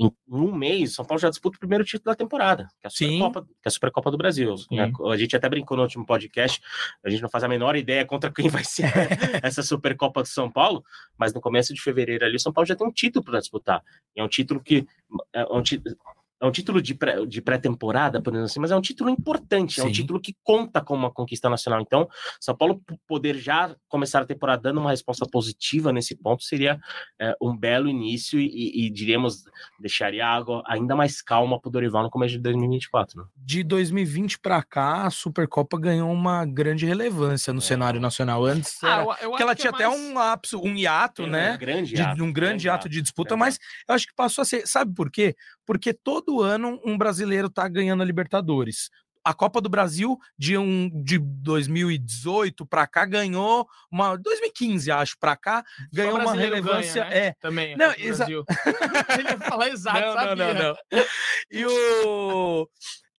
em um mês, São Paulo já disputa o primeiro título da temporada, que é a Supercopa, que é a Supercopa do Brasil. Né? A gente até brincou no último podcast, a gente não faz a menor ideia contra quem vai ser essa Supercopa do São Paulo, mas no começo de fevereiro ali, o São Paulo já tem um título para disputar. E é um título que é um título, é um título de pré-temporada, pré por assim, mas é um título importante, Sim. é um título que conta como uma conquista nacional. Então, São Paulo poder já começar a temporada dando uma resposta positiva nesse ponto seria é, um belo início e, e, diríamos, deixaria a água ainda mais calma para o Dorival no começo de 2024. Né? De 2020 para cá, a Supercopa ganhou uma grande relevância no é. cenário nacional. Antes, ah, eu, eu que ela que tinha é mais... até um lapso, um hiato, é, né? Um grande hiato, de, um grande, grande hiato de disputa, mas eu acho que passou a ser. Sabe por quê? Porque todo ano um brasileiro tá ganhando a Libertadores. A Copa do Brasil de um de 2018 para cá ganhou uma 2015 acho para cá ganhou uma relevância ganha, né? é também não exa... ele ia falar exato não, sabia. não não não e o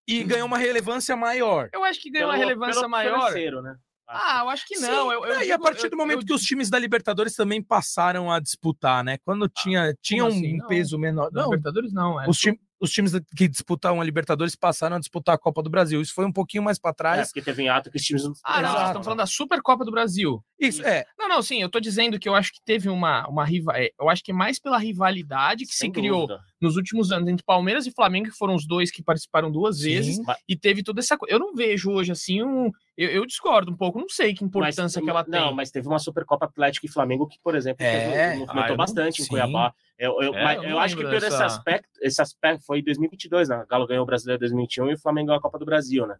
e ganhou uma relevância maior eu acho que ganhou pelo, uma relevância maior né? Ah, eu acho que não. Eu, eu digo, e a partir do momento eu, que os times da Libertadores também passaram a disputar, né? Quando tinha, ah, tinha um assim? peso menor. Não, Libertadores não. É os, time, os times que disputam a Libertadores passaram a disputar a Copa do Brasil. Isso foi um pouquinho mais para trás. É, porque teve em ato que os times não Ah, não, nós estamos falando da Supercopa do Brasil. Isso, Isso, é. Não, não, sim, eu tô dizendo que eu acho que teve uma, uma rival... É, eu acho que é mais pela rivalidade que Sem se criou dúvida. nos últimos anos entre Palmeiras e Flamengo, que foram os dois que participaram duas sim. vezes, e teve toda essa coisa. Eu não vejo hoje, assim, um... Eu, eu, discordo um pouco, não sei que importância mas, que ela tem. Não, mas teve uma Supercopa Atlético e Flamengo que, por exemplo, é, movimentou ah, bastante em Cuiabá. Eu, eu, é, eu, eu acho que por dessa... esse aspecto, esse aspecto foi em 2022, né? O Galo ganhou o Brasileiro 2021 e o Flamengo ganhou a Copa do Brasil, né?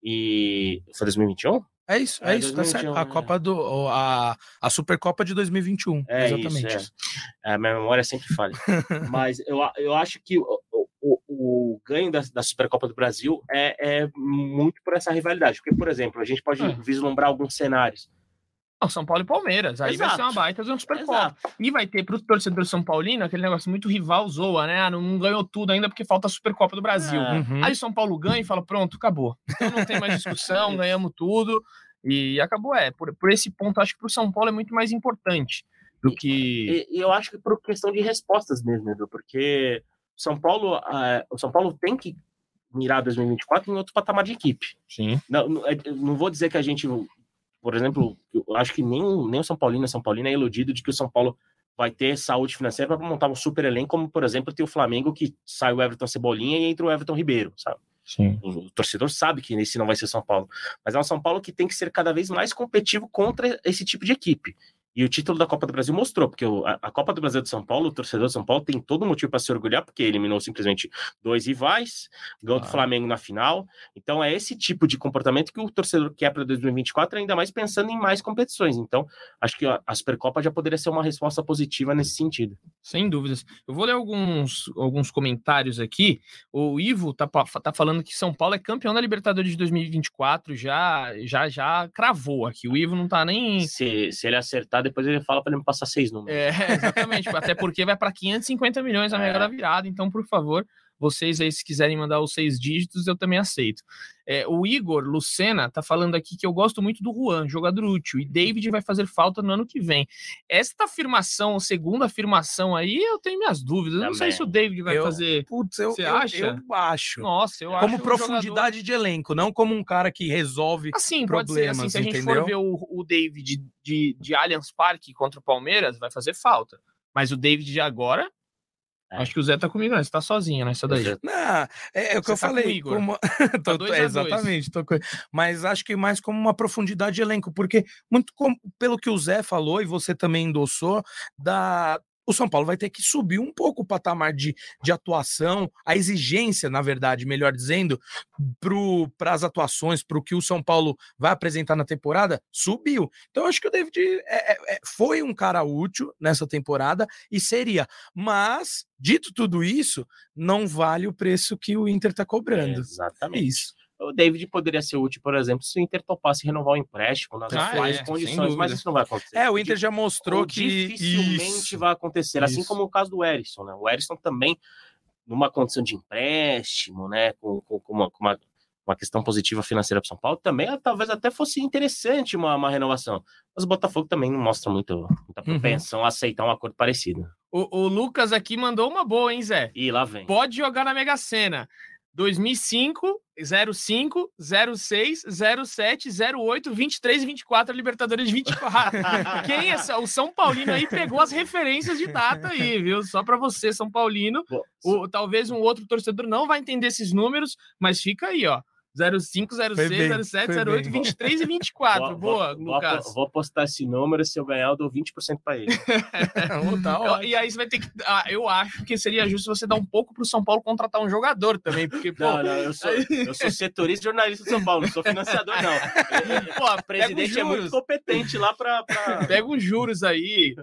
E foi 2021? É isso, é, é isso, 2021, tá certo. A né? Copa do. A, a Supercopa de 2021. É exatamente. Isso, é. é. minha memória sempre falha. Mas eu, eu acho que o, o, o ganho da, da, Supercopa do Brasil é, é muito por essa rivalidade. Porque, por exemplo, a gente pode é. vislumbrar alguns cenários. Não, São Paulo e Palmeiras. Aí Exato. vai ser uma baita de um Supercopa. E vai ter para o torcedor São Paulino aquele negócio muito rival zoa, né? Ah, não, não, ganhou tudo ainda porque falta a Supercopa do Brasil. É. Uhum. Aí São Paulo ganha e fala: pronto, acabou. Então não tem mais discussão, ganhamos tudo. E acabou. É, por, por esse ponto, acho que para o São Paulo é muito mais importante do que. E, e eu acho que por questão de respostas mesmo, Edu, porque São Paulo, uh, o São Paulo tem que mirar 2024 em outro patamar de equipe. Sim. Não, não, é, não vou dizer que a gente por exemplo, eu acho que nem, nem o São Paulino, o São Paulino é iludido de que o São Paulo vai ter saúde financeira para montar um super elenco, como, por exemplo, tem o Flamengo que sai o Everton Cebolinha e entra o Everton Ribeiro, sabe? Sim. O torcedor sabe que esse não vai ser São Paulo. Mas é um São Paulo que tem que ser cada vez mais competitivo contra esse tipo de equipe. E o título da Copa do Brasil mostrou, porque a, Copa do Brasil de São Paulo, o torcedor de São Paulo tem todo motivo para se orgulhar, porque eliminou simplesmente dois rivais, ganhou ah. do Flamengo na final. Então é esse tipo de comportamento que o torcedor quer para 2024, ainda mais pensando em mais competições. Então, acho que a Supercopa já poderia ser uma resposta positiva nesse sentido. Sem dúvidas. Eu vou ler alguns, alguns comentários aqui. O Ivo tá, tá falando que São Paulo é campeão da Libertadores de 2024, já já já cravou aqui. O Ivo não tá nem. Se, se ele acertar depois ele fala para ele me passar seis números. É, exatamente. Até porque vai para 550 milhões a é. da virada. Então, por favor, vocês aí, se quiserem mandar os seis dígitos, eu também aceito. É, o Igor Lucena tá falando aqui que eu gosto muito do Juan, jogador útil, e David vai fazer falta no ano que vem. Esta afirmação, segunda afirmação aí, eu tenho minhas dúvidas. Eu não sei se o David vai eu, fazer. Putz, eu, Você eu, acha? Eu acho. Nossa, eu como acho. Como profundidade jogador... de elenco, não como um cara que resolve assim, problemas. Pode ser, assim, se a gente entendeu? for ver o, o David de, de, de Allianz Parque contra o Palmeiras, vai fazer falta. Mas o David de agora, é. Acho que o Zé tá comigo, né? Você tá sozinho nessa daí. Não, é, é o que eu tá falei. Como... tô, tá exatamente. Tô... Mas acho que mais como uma profundidade de elenco, porque muito como, pelo que o Zé falou e você também endossou, da o São Paulo vai ter que subir um pouco o patamar de, de atuação, a exigência, na verdade, melhor dizendo, para as atuações, para o que o São Paulo vai apresentar na temporada, subiu. Então, acho que o David é, é, é, foi um cara útil nessa temporada e seria. Mas, dito tudo isso, não vale o preço que o Inter está cobrando. É exatamente. Isso. O David poderia ser útil, por exemplo, se o Inter topasse renovar o empréstimo nas ah, atuais é, condições, mas isso não vai acontecer. É, o Inter já mostrou que dificilmente isso, vai acontecer, assim como o caso do Erisson, né? O Erisson também numa condição de empréstimo, né, com, com, com, uma, com uma, uma, questão positiva financeira para São Paulo, também talvez até fosse interessante uma, uma, renovação. Mas o Botafogo também não mostra muito, muita uhum. propensão uhum. a aceitar um acordo parecido. O, o, Lucas aqui mandou uma boa, hein, Zé? E lá vem. Pode jogar na Mega Sena. 2005, 05, 06, 07, 08, 23 e 24, Libertadores de 24. Quem é o São Paulino aí pegou as referências de data aí, viu? Só para você, São Paulino. O, talvez um outro torcedor não vai entender esses números, mas fica aí, ó. 05, 06, bem, 07, 08, bem. 23 e 24. Vou, Boa, vou, Lucas. Vou postar esse número, se eu ganhar, eu dou 20% para ele. tá e aí você vai ter que. Ah, eu acho que seria justo você dar um pouco pro São Paulo contratar um jogador também, porque. Pô, não, não, eu sou, eu sou setorista jornalista do São Paulo, não sou financiador, não. Pô, o presidente é muito competente lá para. Pra... Pega uns juros aí.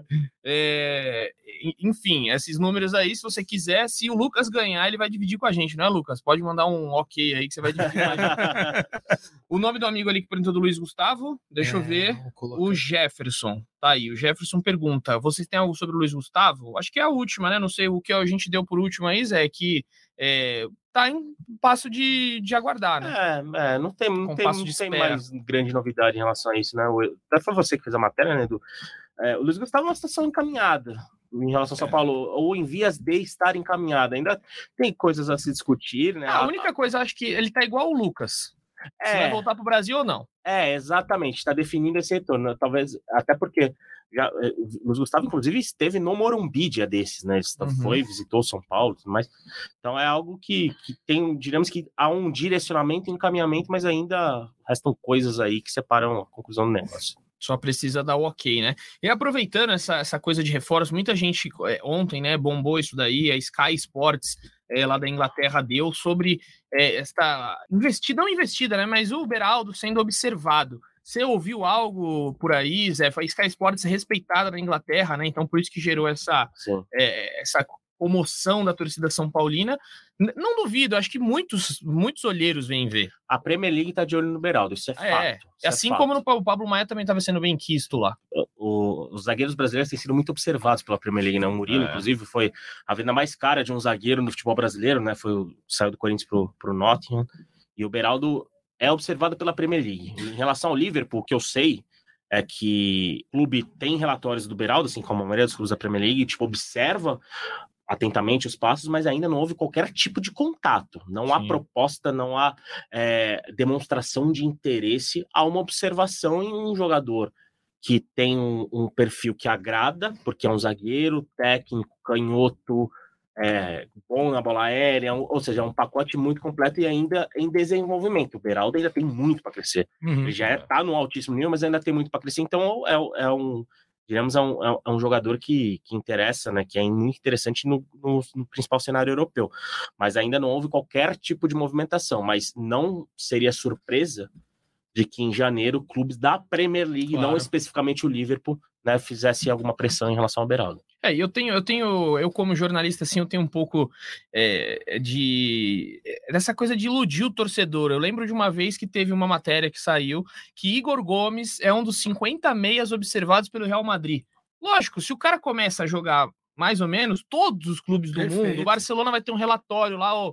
É, enfim, esses números aí, se você quiser, se o Lucas ganhar, ele vai dividir com a gente, né, Lucas? Pode mandar um ok aí que você vai dividir com a gente. o nome do amigo ali que perguntou do Luiz Gustavo, deixa é, eu ver. O Jefferson. Tá aí, o Jefferson pergunta: vocês têm algo sobre o Luiz Gustavo? Acho que é a última, né? Não sei o que a gente deu por último aí, Zé, é que é, tá em passo de, de aguardar, né? É, é não tem, não tem, não tem mais grande novidade em relação a isso, né? Até foi você que fez a matéria, né, Edu? É, o Luiz Gustavo é uma situação encaminhada em relação ao São é. Paulo, ou em vias de estar encaminhada. Ainda tem coisas a se discutir, né? A única coisa, acho que ele tá igual o Lucas. É, se vai voltar para o Brasil ou não. É, exatamente. Está definindo esse retorno. Talvez, até porque já, eh, Luiz Gustavo, inclusive, esteve no Morumbi dia desses, né? Ele uhum. foi, visitou São Paulo, mas então é algo que, que tem, digamos que há um direcionamento e encaminhamento, mas ainda restam coisas aí que separam a conclusão do negócio. Só precisa dar o ok, né? E aproveitando essa, essa coisa de reforço, muita gente é, ontem, né, bombou isso daí, a Sky Sports é, lá da Inglaterra deu sobre é, esta investida, não investida, né, mas o Beraldo sendo observado. Você ouviu algo por aí, Zé? A Sky Sports é respeitada na Inglaterra, né? Então por isso que gerou essa, é, essa comoção da torcida São Paulina. Não duvido, acho que muitos, muitos olheiros vêm ver. A Premier League está de olho no Beraldo, isso é, é fato. Isso é assim é como no, o Pablo Maia também estava sendo bem quisto lá. O, os zagueiros brasileiros têm sido muito observados pela Premier League, né? O Murilo, é. inclusive, foi a venda mais cara de um zagueiro no futebol brasileiro, né? Foi o, saiu do Corinthians pro, pro Nottingham. E o Beraldo é observado pela Premier League. Em relação ao Liverpool, o que eu sei é que o clube tem relatórios do Beraldo, assim como a maioria dos clubes da Premier League, tipo, observa atentamente os passos, mas ainda não houve qualquer tipo de contato. Não Sim. há proposta, não há é, demonstração de interesse, há uma observação em um jogador que tem um, um perfil que agrada, porque é um zagueiro, técnico, canhoto, é, bom na bola aérea, ou seja, é um pacote muito completo e ainda em desenvolvimento. O Beraldo ainda tem muito para crescer. Uhum. Ele já está no altíssimo nível, mas ainda tem muito para crescer. Então é, é um digamos, é um, é um jogador que, que interessa, né, que é muito interessante no, no, no, principal cenário europeu. Mas ainda não houve qualquer tipo de movimentação, mas não seria surpresa de que em janeiro clubes da Premier League, claro. não especificamente o Liverpool, né, fizesse alguma pressão em relação ao Beraldo. É, eu tenho, eu tenho, eu como jornalista, assim, eu tenho um pouco é, de dessa coisa de iludir o torcedor. Eu lembro de uma vez que teve uma matéria que saiu que Igor Gomes é um dos 50 meias observados pelo Real Madrid. Lógico, se o cara começa a jogar mais ou menos, todos os clubes do Perfeito. mundo. O Barcelona vai ter um relatório lá, ó,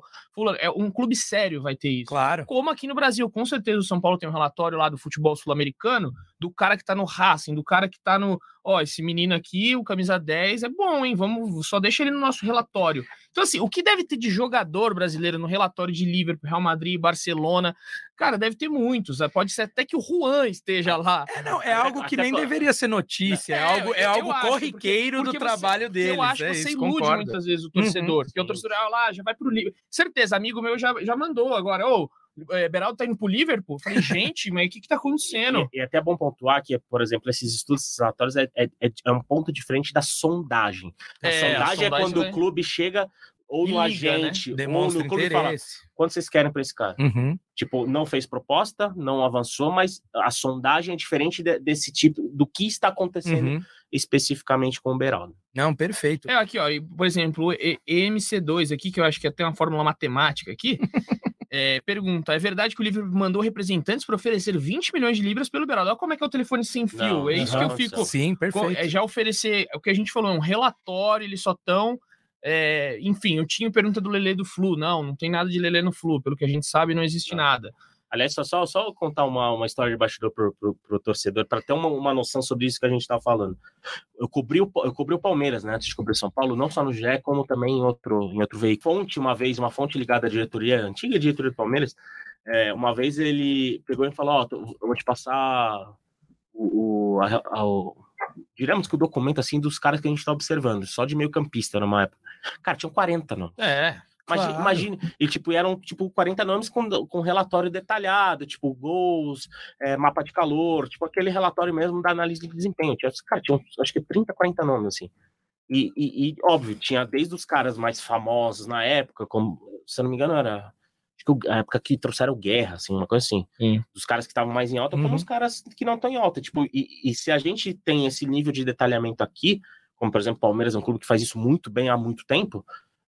é um clube sério vai ter isso. Claro. Como aqui no Brasil, com certeza o São Paulo tem um relatório lá do futebol sul-americano, do cara que tá no Racing, do cara que tá no, ó, esse menino aqui, o camisa 10 é bom, hein? Vamos, só deixa ele no nosso relatório. Então assim, o que deve ter de jogador brasileiro no relatório de Liverpool, Real Madrid, Barcelona, cara, deve ter muitos. Né? Pode ser até que o Juan esteja lá. É, não, é algo que nem deveria ser notícia, é, é algo, é algo corriqueiro porque, porque do você, trabalho deles. Eu acho é que você isso, ilude concordo. muitas vezes o torcedor, uhum, porque o torcedor ah, lá já vai pro Liverpool. Certeza, amigo meu já, já mandou agora, ô, oh, é, Beraldo tá indo pro Liverpool. Eu falei, gente, mas o que que tá acontecendo? E, e é até bom pontuar que, por exemplo, esses estudos esses relatórios é, é, é, é um ponto diferente da sondagem. A É, a sondagem é sondagem quando vai- o clube chega ou no Liga, né? agente, ou Demonstra no clube e fala, interesse. quanto vocês querem para esse cara? Uhum. Tipo, não fez proposta, não avançou, mas a sondagem é diferente de- desse tipo, do que está acontecendo Uhum. especificamente com o Beraldo. Não, perfeito. É, aqui, ó, e, por exemplo, o E- EMC2 aqui, que eu acho que é até uma fórmula matemática aqui, é, pergunta, é verdade que o Liverpool mandou representantes para oferecer 20 milhões de libras pelo Beraldo? Olha como é que é o telefone sem fio, Não, é isso que eu não, fico... Sim, co- perfeito. É já oferecer, o que a gente falou, é um relatório, eles só estão... enfim, o Tinho pergunta do Lelê do Flu. Não, não tem nada de Lelê no Flu. Pelo que a gente sabe, não existe Não. nada. Aliás, só, só, só contar uma, uma história de bastidor pro, pro, pro torcedor, para ter uma, uma noção sobre isso que a gente tá falando. Eu cobri, o, eu cobri o Palmeiras, né, antes de cobrir São Paulo, não só no GE, como também em outro, em outro veículo. Fonte, uma vez, uma fonte ligada à diretoria, antiga diretoria do Palmeiras, é, uma vez ele pegou e falou, ó, tô- eu vou te passar o, o, a- a- o- digamos que o documento, assim, dos caras que a gente tá observando, só de meio campista numa época. Cara, tinham 40, não. É, Claro. imagine, e tipo, eram tipo 40 nomes com, com relatório detalhado, tipo, gols, é, mapa de calor, tipo aquele relatório mesmo da análise de desempenho. Tinha, cara, tinha acho que 30, 40 nomes, assim. E, e- e, óbvio, tinha desde os caras mais famosos na época, como, se eu não me engano, era acho que a época que trouxeram guerra, assim, uma coisa assim. Sim. Dos caras que estavam mais em alta, como Uhum. os caras que não estão em alta. Tipo, e, e se a gente tem esse nível de detalhamento aqui, como por exemplo, o Palmeiras é um clube que faz isso muito bem há muito tempo.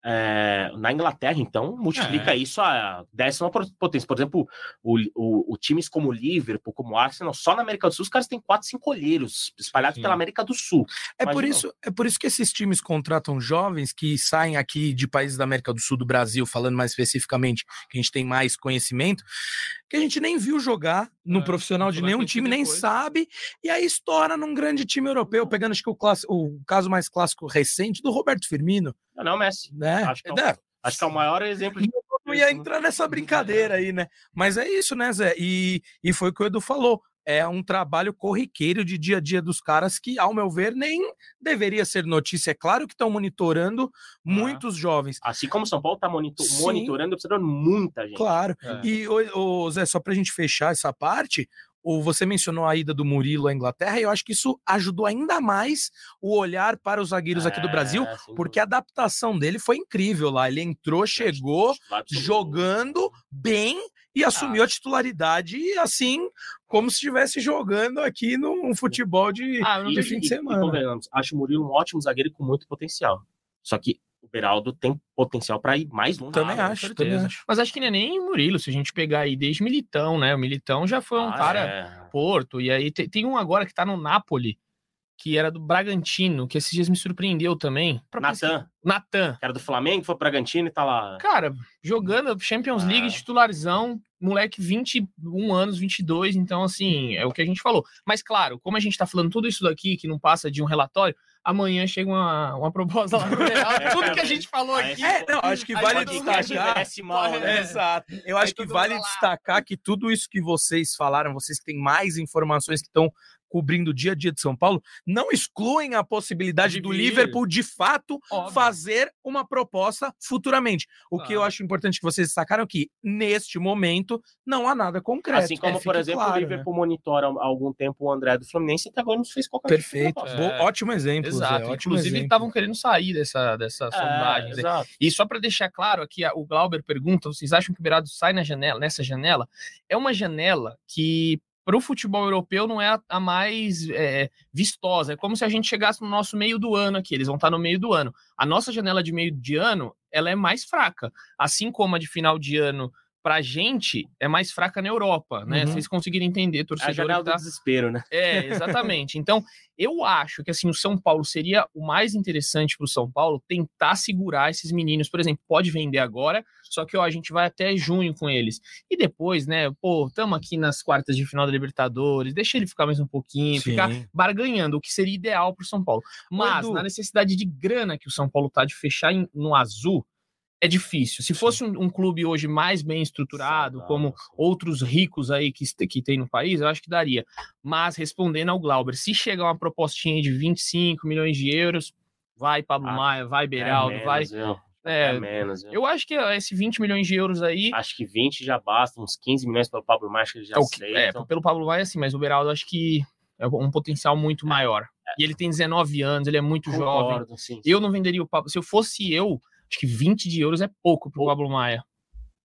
É, na Inglaterra, então, multiplica É. isso a décima potência. Por exemplo, o, o, o times como o Liverpool, como o Arsenal, só na América do Sul, os caras têm quatro, cinco olheiros espalhados Sim. pela América do Sul. É por, isso, é por isso que esses times contratam jovens que saem aqui de países da América do Sul, do Brasil, falando mais especificamente, que a gente tem mais conhecimento, que a gente nem viu jogar no É, profissional de nenhum conhecer time, nem sabe, e aí estoura num grande time europeu, pegando acho que o, class- o caso mais clássico recente do Roberto Firmino, Não, não, Messi. né? Acho que é o- É, Acho que é o maior exemplo de. não ia entrar nessa brincadeira aí, né? Mas é isso, né, Zé? E, e foi o que o Edu falou. É um trabalho corriqueiro de dia a dia dos caras que, ao meu ver, nem deveria ser notícia. É claro que estão monitorando muitos jovens. Assim como o São Paulo está Sim. monitorando, observando muita gente. Claro. É. E, ô, ô, Zé, só pra gente fechar essa parte, o, você mencionou a ida do Murilo à Inglaterra, e eu acho que isso ajudou ainda mais o olhar para os zagueiros aqui do Brasil, É, sem porque a adaptação dele foi incrível lá. Ele entrou, chegou. Absoluto. jogando bem e assumiu a titularidade assim como se estivesse jogando aqui num futebol de, Ah, de fim de E- e semana. convenhamos, acho o Murilo um ótimo zagueiro com muito potencial. Só que o Beraldo tem potencial para ir mais longe. Também Ah, acho, também acho. Mas acho que não é nem Murilo, se a gente pegar aí desde Militão, né? O Militão já foi um Ah, cara é. Porto, e aí te- tem, um agora que tá no Napoli, que era do Bragantino, que esses dias me surpreendeu também. Natan, Natan. que era do Flamengo, foi pro Bragantino e tá lá. Cara, jogando Champions League, Ah. titularzão, moleque 21 anos, 22, então assim, é o que a gente falou. Mas claro, como a gente tá falando tudo isso daqui, que não passa de um relatório, amanhã chega uma, uma proposta lá no Real, É, tudo cara, que a gente falou aqui. É, não, acho que vale destacar. mal, né? É. Exato. Eu Aí acho que vale destacar que tudo isso que vocês falaram, vocês que têm mais informações que estão cobrindo o dia a dia de São Paulo, não excluem a possibilidade De do vir. Liverpool, de fato, Óbvio. fazer uma proposta futuramente. O que eu acho importante que vocês destacaram é que, neste momento, não há nada concreto. Assim como, É, por exemplo, claro, o né? Liverpool monitora há algum tempo o André do Fluminense e até agora não fez qualquer tipo Perfeito. É. Ótimo exemplo, Zé, Exato. ótimo Inclusive, estavam querendo sair dessa, dessa É, sondagem. né? exato. E só para deixar claro aqui, o Glauber pergunta: vocês acham que o Berardo sai na janela, nessa janela? É uma janela que para o futebol europeu não é a, a mais é, vistosa. É como se a gente chegasse no nosso meio do ano aqui. Eles vão estar no meio do ano. A nossa janela de meio de ano ela é mais fraca, assim como a de final de ano. Pra gente é mais fraca na Europa, né? Uhum. Vocês conseguirem entender, É a torcedor. janela que do tá- desespero, né? é, exatamente. Então, eu acho que assim, o São Paulo seria o mais interessante para o São Paulo tentar segurar esses meninos. Por exemplo, pode vender agora, só que ó, a gente vai até junho com eles. E depois, né, pô, estamos aqui nas quartas de final da Libertadores, deixa ele ficar mais um pouquinho, ficar Sim. barganhando, o que seria ideal para o São Paulo. Mas, Edu. na necessidade de grana que o São Paulo tá de fechar em- no azul, é difícil. Se fosse um, um clube hoje mais bem estruturado, como outros ricos aí que, que tem no país, eu acho que daria. Mas respondendo ao Glauber, se chegar uma propostinha de 25 milhões de euros, vai Pablo Ah, Maia, vai É Beraldo, menos, vai. viu? É, É menos. viu? eu acho que esse 20 milhões de euros aí. Acho que 20 já basta, uns 15 milhões pelo Pablo Maia, acho que eles já É, é, pelo Pablo vai assim, mas o Beraldo acho que é um potencial muito maior. E ele tem 19 anos, ele é muito jovem. Concordo, sim. Eu não venderia o Pablo. Se eu fosse eu, acho que 20 de euros é pouco pro O- Pablo Maia.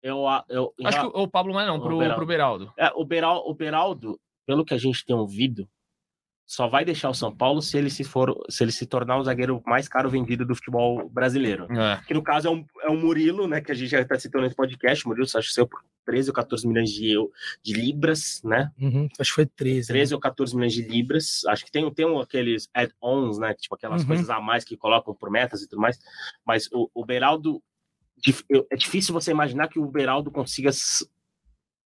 Eu, a- eu, Acho que o, o Pablo Maia não, O pro, Beraldo. pro Beraldo. É, o, Beral, o Beraldo, pelo que a gente tem ouvido, só vai deixar o São Paulo se ele se for, se ele se tornar o zagueiro mais caro vendido do futebol brasileiro. É. Que no caso é um, é um Murilo, né? Que a gente já está citando nesse podcast. O Murilo acho que saiu por 13 ou 14 milhões de, eu, de libras, né? Uhum, acho que foi 13. né? 13 ou 14 milhões de libras. Acho que tem, tem um, aqueles add-ons, né? Tipo aquelas Uhum. coisas a mais que colocam por metas e tudo mais. Mas o, o Beraldo. É difícil você imaginar que o Beraldo consiga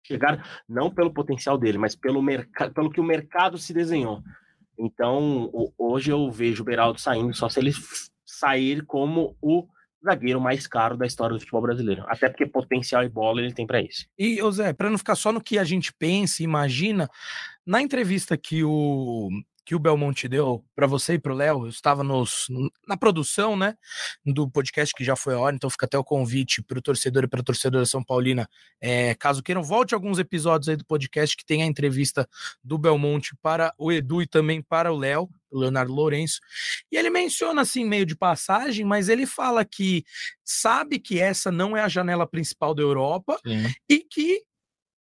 chegar, não pelo potencial dele, mas pelo, merca, pelo que o mercado se desenhou. Então, hoje eu vejo o Beraldo saindo só se ele sair como o zagueiro mais caro da história do futebol brasileiro. Até porque potencial e bola ele tem para isso. E, Zé, para não ficar só no que a gente pensa e imagina, na entrevista que o que o Belmonte deu para você e para o Léo, eu estava nos, na produção, né, do podcast que já foi a hora, então fica até o convite para o torcedor e para a torcedora São Paulina, é, caso queiram, volte alguns episódios aí do podcast que tem a entrevista do Belmonte para o Edu e também para o Léo, o Leonardo Lourenço, e ele menciona assim, meio de passagem, mas ele fala que sabe que essa não é a janela principal da Europa, e que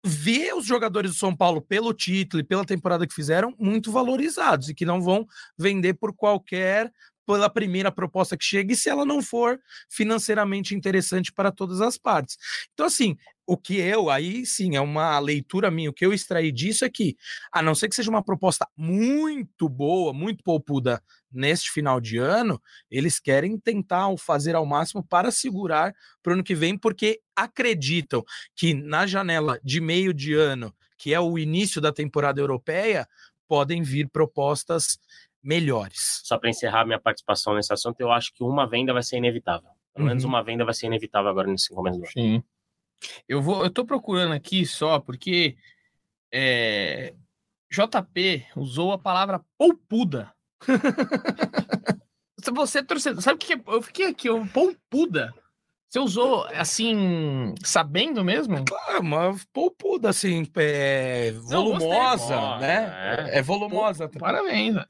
vê os jogadores do São Paulo pelo título e pela temporada que fizeram muito valorizados e que não vão vender por qualquer pela primeira proposta que chegue se ela não for financeiramente interessante para todas as partes. Então assim, o que eu aí sim é uma leitura minha, o que eu extraí disso é que a não ser que seja uma proposta muito boa, muito poupuda neste final de ano, eles querem tentar fazer ao máximo para segurar para o ano que vem, porque acreditam que na janela de meio de ano, que é o início da temporada europeia, podem vir propostas melhores. Só para encerrar minha participação nesse assunto, eu acho que uma venda vai ser inevitável. Pelo menos Uhum. uma venda vai ser inevitável agora nesse começo do ano. Sim. Eu vou, eu tô procurando aqui só porque é, JP usou a palavra poupuda. Você torcedor, sabe o que é? Eu fiquei aqui, eu, poupuda. Você usou assim, sabendo mesmo? Claro, uma poupuda assim, é, Não, volumosa, né? é. É, volumosa. Parabéns. velho.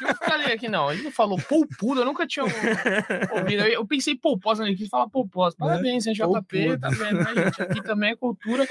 Eu falei aqui, não. Ele falou poupuda, eu nunca tinha ouvido. Eu pensei pouposa, ele quis falar pouposa. Parabéns, hein, JP, tá vendo, né, gente? Aqui também é cultura,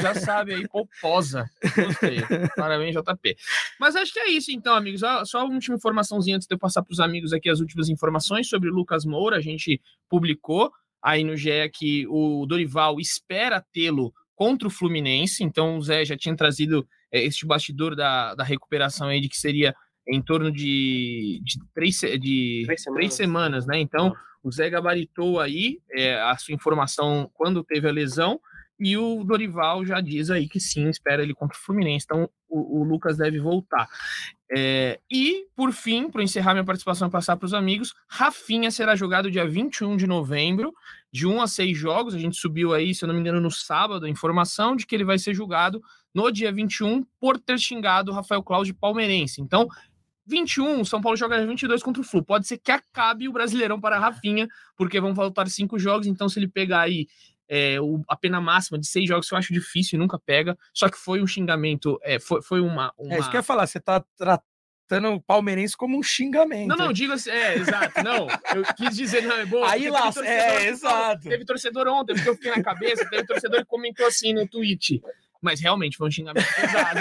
já sabe aí, pouposa. Gostei. Parabéns, JP. Mas acho que é isso, então, amigos. Só uma última informaçãozinha antes de eu passar para os amigos aqui as últimas informações sobre o Lucas Moura. A gente publicou aí no GE que o Dorival espera tê-lo contra o Fluminense. Então, o Zé já tinha trazido é, este bastidor da, da recuperação aí de que seria em torno de, de, três, de Três três, semanas. semanas, né? Então, o Zé gabaritou aí é, a sua informação quando teve a lesão e o Dorival já diz aí que sim, espera ele contra o Fluminense. Então, o, o Lucas deve voltar. É, e, por fim, para encerrar minha participação e passar para os amigos, Rafinha será jogado dia 21 de novembro, de 1 a 6 jogos. A gente subiu aí, se eu não me engano, no sábado, a informação de que ele vai ser julgado no dia 21 por ter xingado o Rafael de palmeirense. Então, 21, São Paulo joga 22 contra o Flu. Pode ser que acabe o Brasileirão para Rafinha, porque vão faltar cinco jogos. Então, se ele pegar aí é, o- a pena máxima de seis jogos, que eu acho difícil e nunca pega. Só que foi um xingamento, é, foi, foi uma, uma... É isso que eu ia falar, você tá tratando o palmeirense como um xingamento. Não, não, diga assim, é, exato, não. Eu quis dizer, não, é boa. Aí lá, é, exato. Teve torcedor ontem, porque eu fiquei na cabeça, teve torcedor que comentou assim no tweet. Mas realmente foi um xingamento pesado.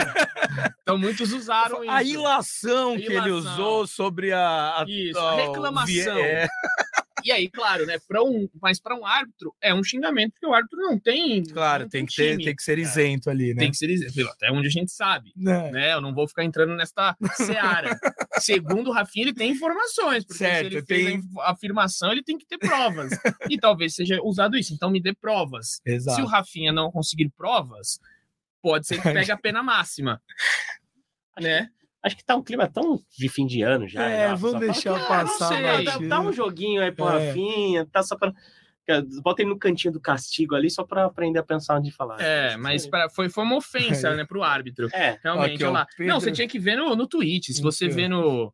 Então muitos usaram isso. A ilação que ele ilação. usou sobre a, a, Isso, a o reclamação. vie- é, E aí, claro, né? Pra um, mas para um árbitro é um xingamento, porque o árbitro não tem. claro, não tem que, ter, time. tem que ser isento ali, né? Tem que ser isento, até onde a gente sabe. Né? Né? Eu não vou ficar entrando nesta seara. Segundo o Rafinha, ele tem informações, porque Certo, se ele tem- a afirmação, ele tem que ter provas. e talvez seja usado isso. Então me dê provas. Se o Exato. Rafinha não conseguir provas, pode ser que pegue a pena máxima. Né? Acho que tá um clima tão de fim de ano já. É, vamos deixar fala, passar "Ah, sei, dá, batida." dá um joguinho aí pro É. Rafinha, tá só pra. Bota ele no cantinho do castigo ali só pra aprender a pensar onde falar. É, mas pra- foi, foi uma ofensa, né, pro árbitro. É, Realmente, Aqui, olha ó, lá. Pedro- Não, você tinha que ver no, no tweet. Se você vê no.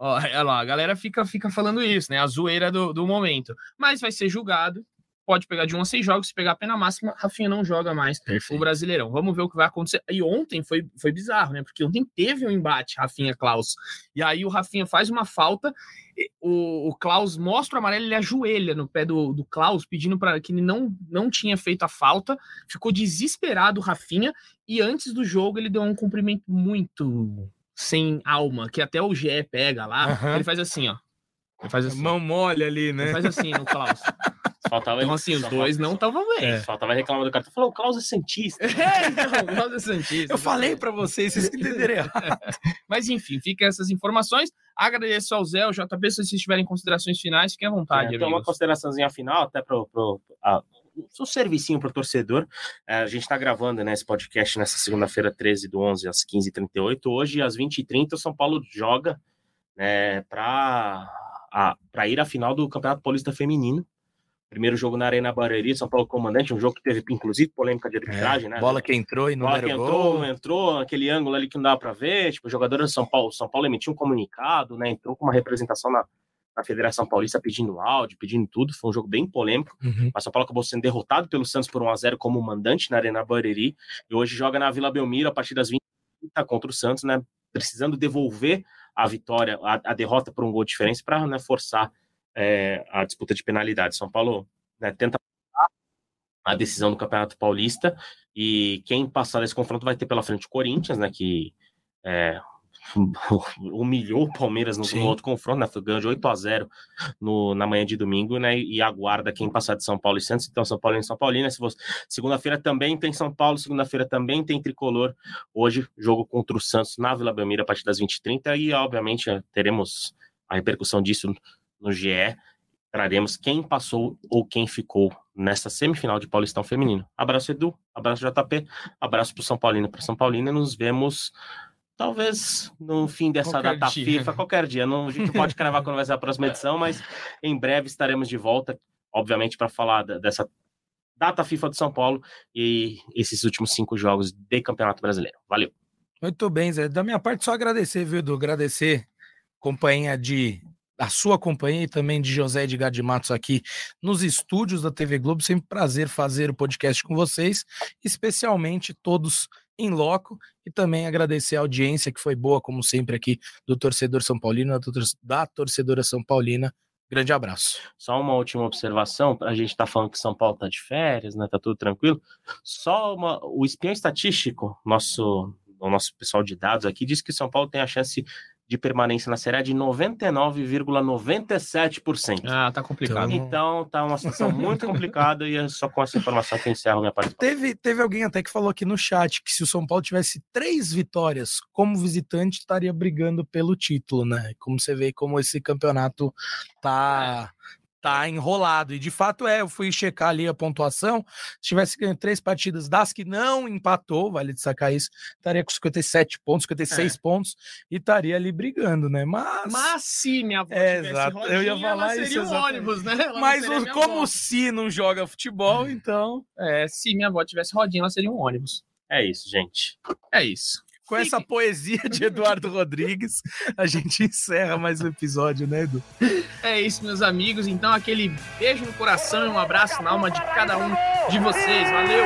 Ó, olha lá, a galera fica, fica falando isso, né? A zoeira do, do momento. Mas vai ser julgado pode pegar de um a seis jogos, se pegar a pena máxima, Rafinha não joga mais Perfeito. o Brasileirão. Vamos ver o que vai acontecer. E ontem foi, foi bizarro, né? Porque ontem teve um embate, Rafinha Klaus. E aí o Rafinha faz uma falta, o, o Klaus mostra o amarelo, ele ajoelha no pé do, do Klaus, pedindo para que ele não, não tinha feito a falta. Ficou desesperado o Rafinha, e antes do jogo ele deu um cumprimento muito sem alma, que até o GE pega lá. Uhum. Ele faz assim, ó. Ele faz assim. Mão mole ali, né? Ele faz assim no Klaus. Faltava então, assim, os dois não estavam bem. É. Faltava reclamar do cara. Tu falou, o Klaus é Santista. É, não, o Klaus é Santista. Eu falei para vocês, vocês entenderam errado. Mas enfim, fica essas informações. Agradeço ao Zé, ao JP, se vocês tiverem considerações finais, fiquem à vontade. É, então, uma consideraçãozinha final, até pro, pro a, um servicinho para o torcedor. É, a gente está gravando né, esse podcast nessa segunda-feira, 13 do 11, às 15h38. Hoje, às 20h30, o São Paulo joga né, para ir à final do Campeonato Paulista Feminino. Primeiro jogo na Arena Barueri, São Paulo Comandante, um jogo que teve, inclusive, polêmica de arbitragem, é, né? Bola que entrou e não bola que entrou, não entrou, aquele ângulo ali que não dava para ver. Tipo, jogadores de São Paulo, São Paulo emitiu um comunicado, né? Entrou com uma representação na, na Federação Paulista pedindo áudio, pedindo tudo. Foi um jogo bem polêmico. Uhum. Mas São Paulo acabou sendo derrotado pelo Santos por 1 a 0 como mandante na Arena Barueri. E hoje joga na Vila Belmiro a partir das 20 contra o Santos, né? Precisando devolver a vitória, a, a derrota por um gol de diferença para né, forçar é, a disputa de penalidade. São Paulo né, tenta a decisão do Campeonato Paulista e quem passar desse confronto vai ter pela frente o Corinthians, né, que é, humilhou o Palmeiras no, no, outro confronto, né, foi ganho de 8 a 0 no, na manhã de domingo, né, e aguarda quem passar de São Paulo e Santos, então São Paulo e São Paulina, se você, segunda-feira também tem São Paulo, segunda-feira também tem Tricolor, hoje jogo contra o Santos na Vila Belmiro a partir das 20h30 e obviamente teremos a repercussão disso no GE, traremos quem passou ou quem ficou nessa semifinal de Paulistão Feminino. Abraço, Edu. Abraço, JP. Abraço para São Paulino e para São Paulina. Nos vemos talvez no fim dessa qualquer data dia. FIFA, qualquer dia. Não, a gente pode cravar quando vai ser a próxima edição, mas em breve estaremos de volta, obviamente, para falar dessa data FIFA de São Paulo e esses últimos cinco jogos de Campeonato Brasileiro. Valeu. Muito bem, Zé. Da minha parte, só agradecer, viu, Edu? Agradecer companhia de a sua companhia e também de José Edgar de Matos aqui nos estúdios da TV Globo. Sempre prazer fazer o podcast com vocês, especialmente todos em loco e também agradecer a audiência que foi boa, como sempre, aqui do torcedor São Paulino, da torcedora São Paulina. Grande abraço. Só uma última observação, a gente está falando que São Paulo está de férias, né? Tá tudo tranquilo. Só uma, o espião estatístico, nosso, o nosso pessoal de dados aqui, diz que São Paulo tem a chance de permanência na Série A de 99,97%. Ah, tá complicado. Então, então tá uma situação muito complicada e é só com essa informação que eu encerro minha participação. Teve, teve alguém até que falou aqui no chat que se o São Paulo tivesse três vitórias como visitante, estaria brigando pelo título, né? Como você vê como esse campeonato tá... É tá enrolado. E de fato é, eu fui checar ali a pontuação. Se tivesse ganho três partidas das que não empatou, vale destacar isso, estaria com 57 pontos, 56 é. pontos e estaria ali brigando, né? Mas. Mas se minha avó é, exato. Rodinha, eu ia falar isso. Seria um ônibus, né? Ela Mas como avó. se não joga futebol, então. É, se minha avó tivesse rodinha, ela seria um ônibus. É isso, gente. É isso. Com essa poesia de Eduardo Rodrigues, a gente encerra mais um episódio, né, Edu? É isso, meus amigos. Então, aquele beijo no coração e um abraço na alma de cada um de vocês. Valeu!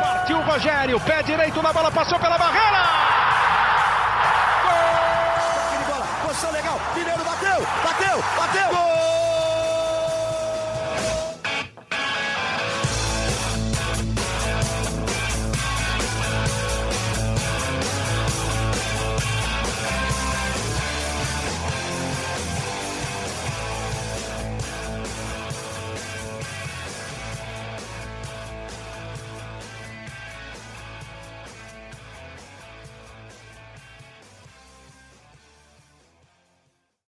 Partiu o Rogério, pé direito na bola, passou pela barreira!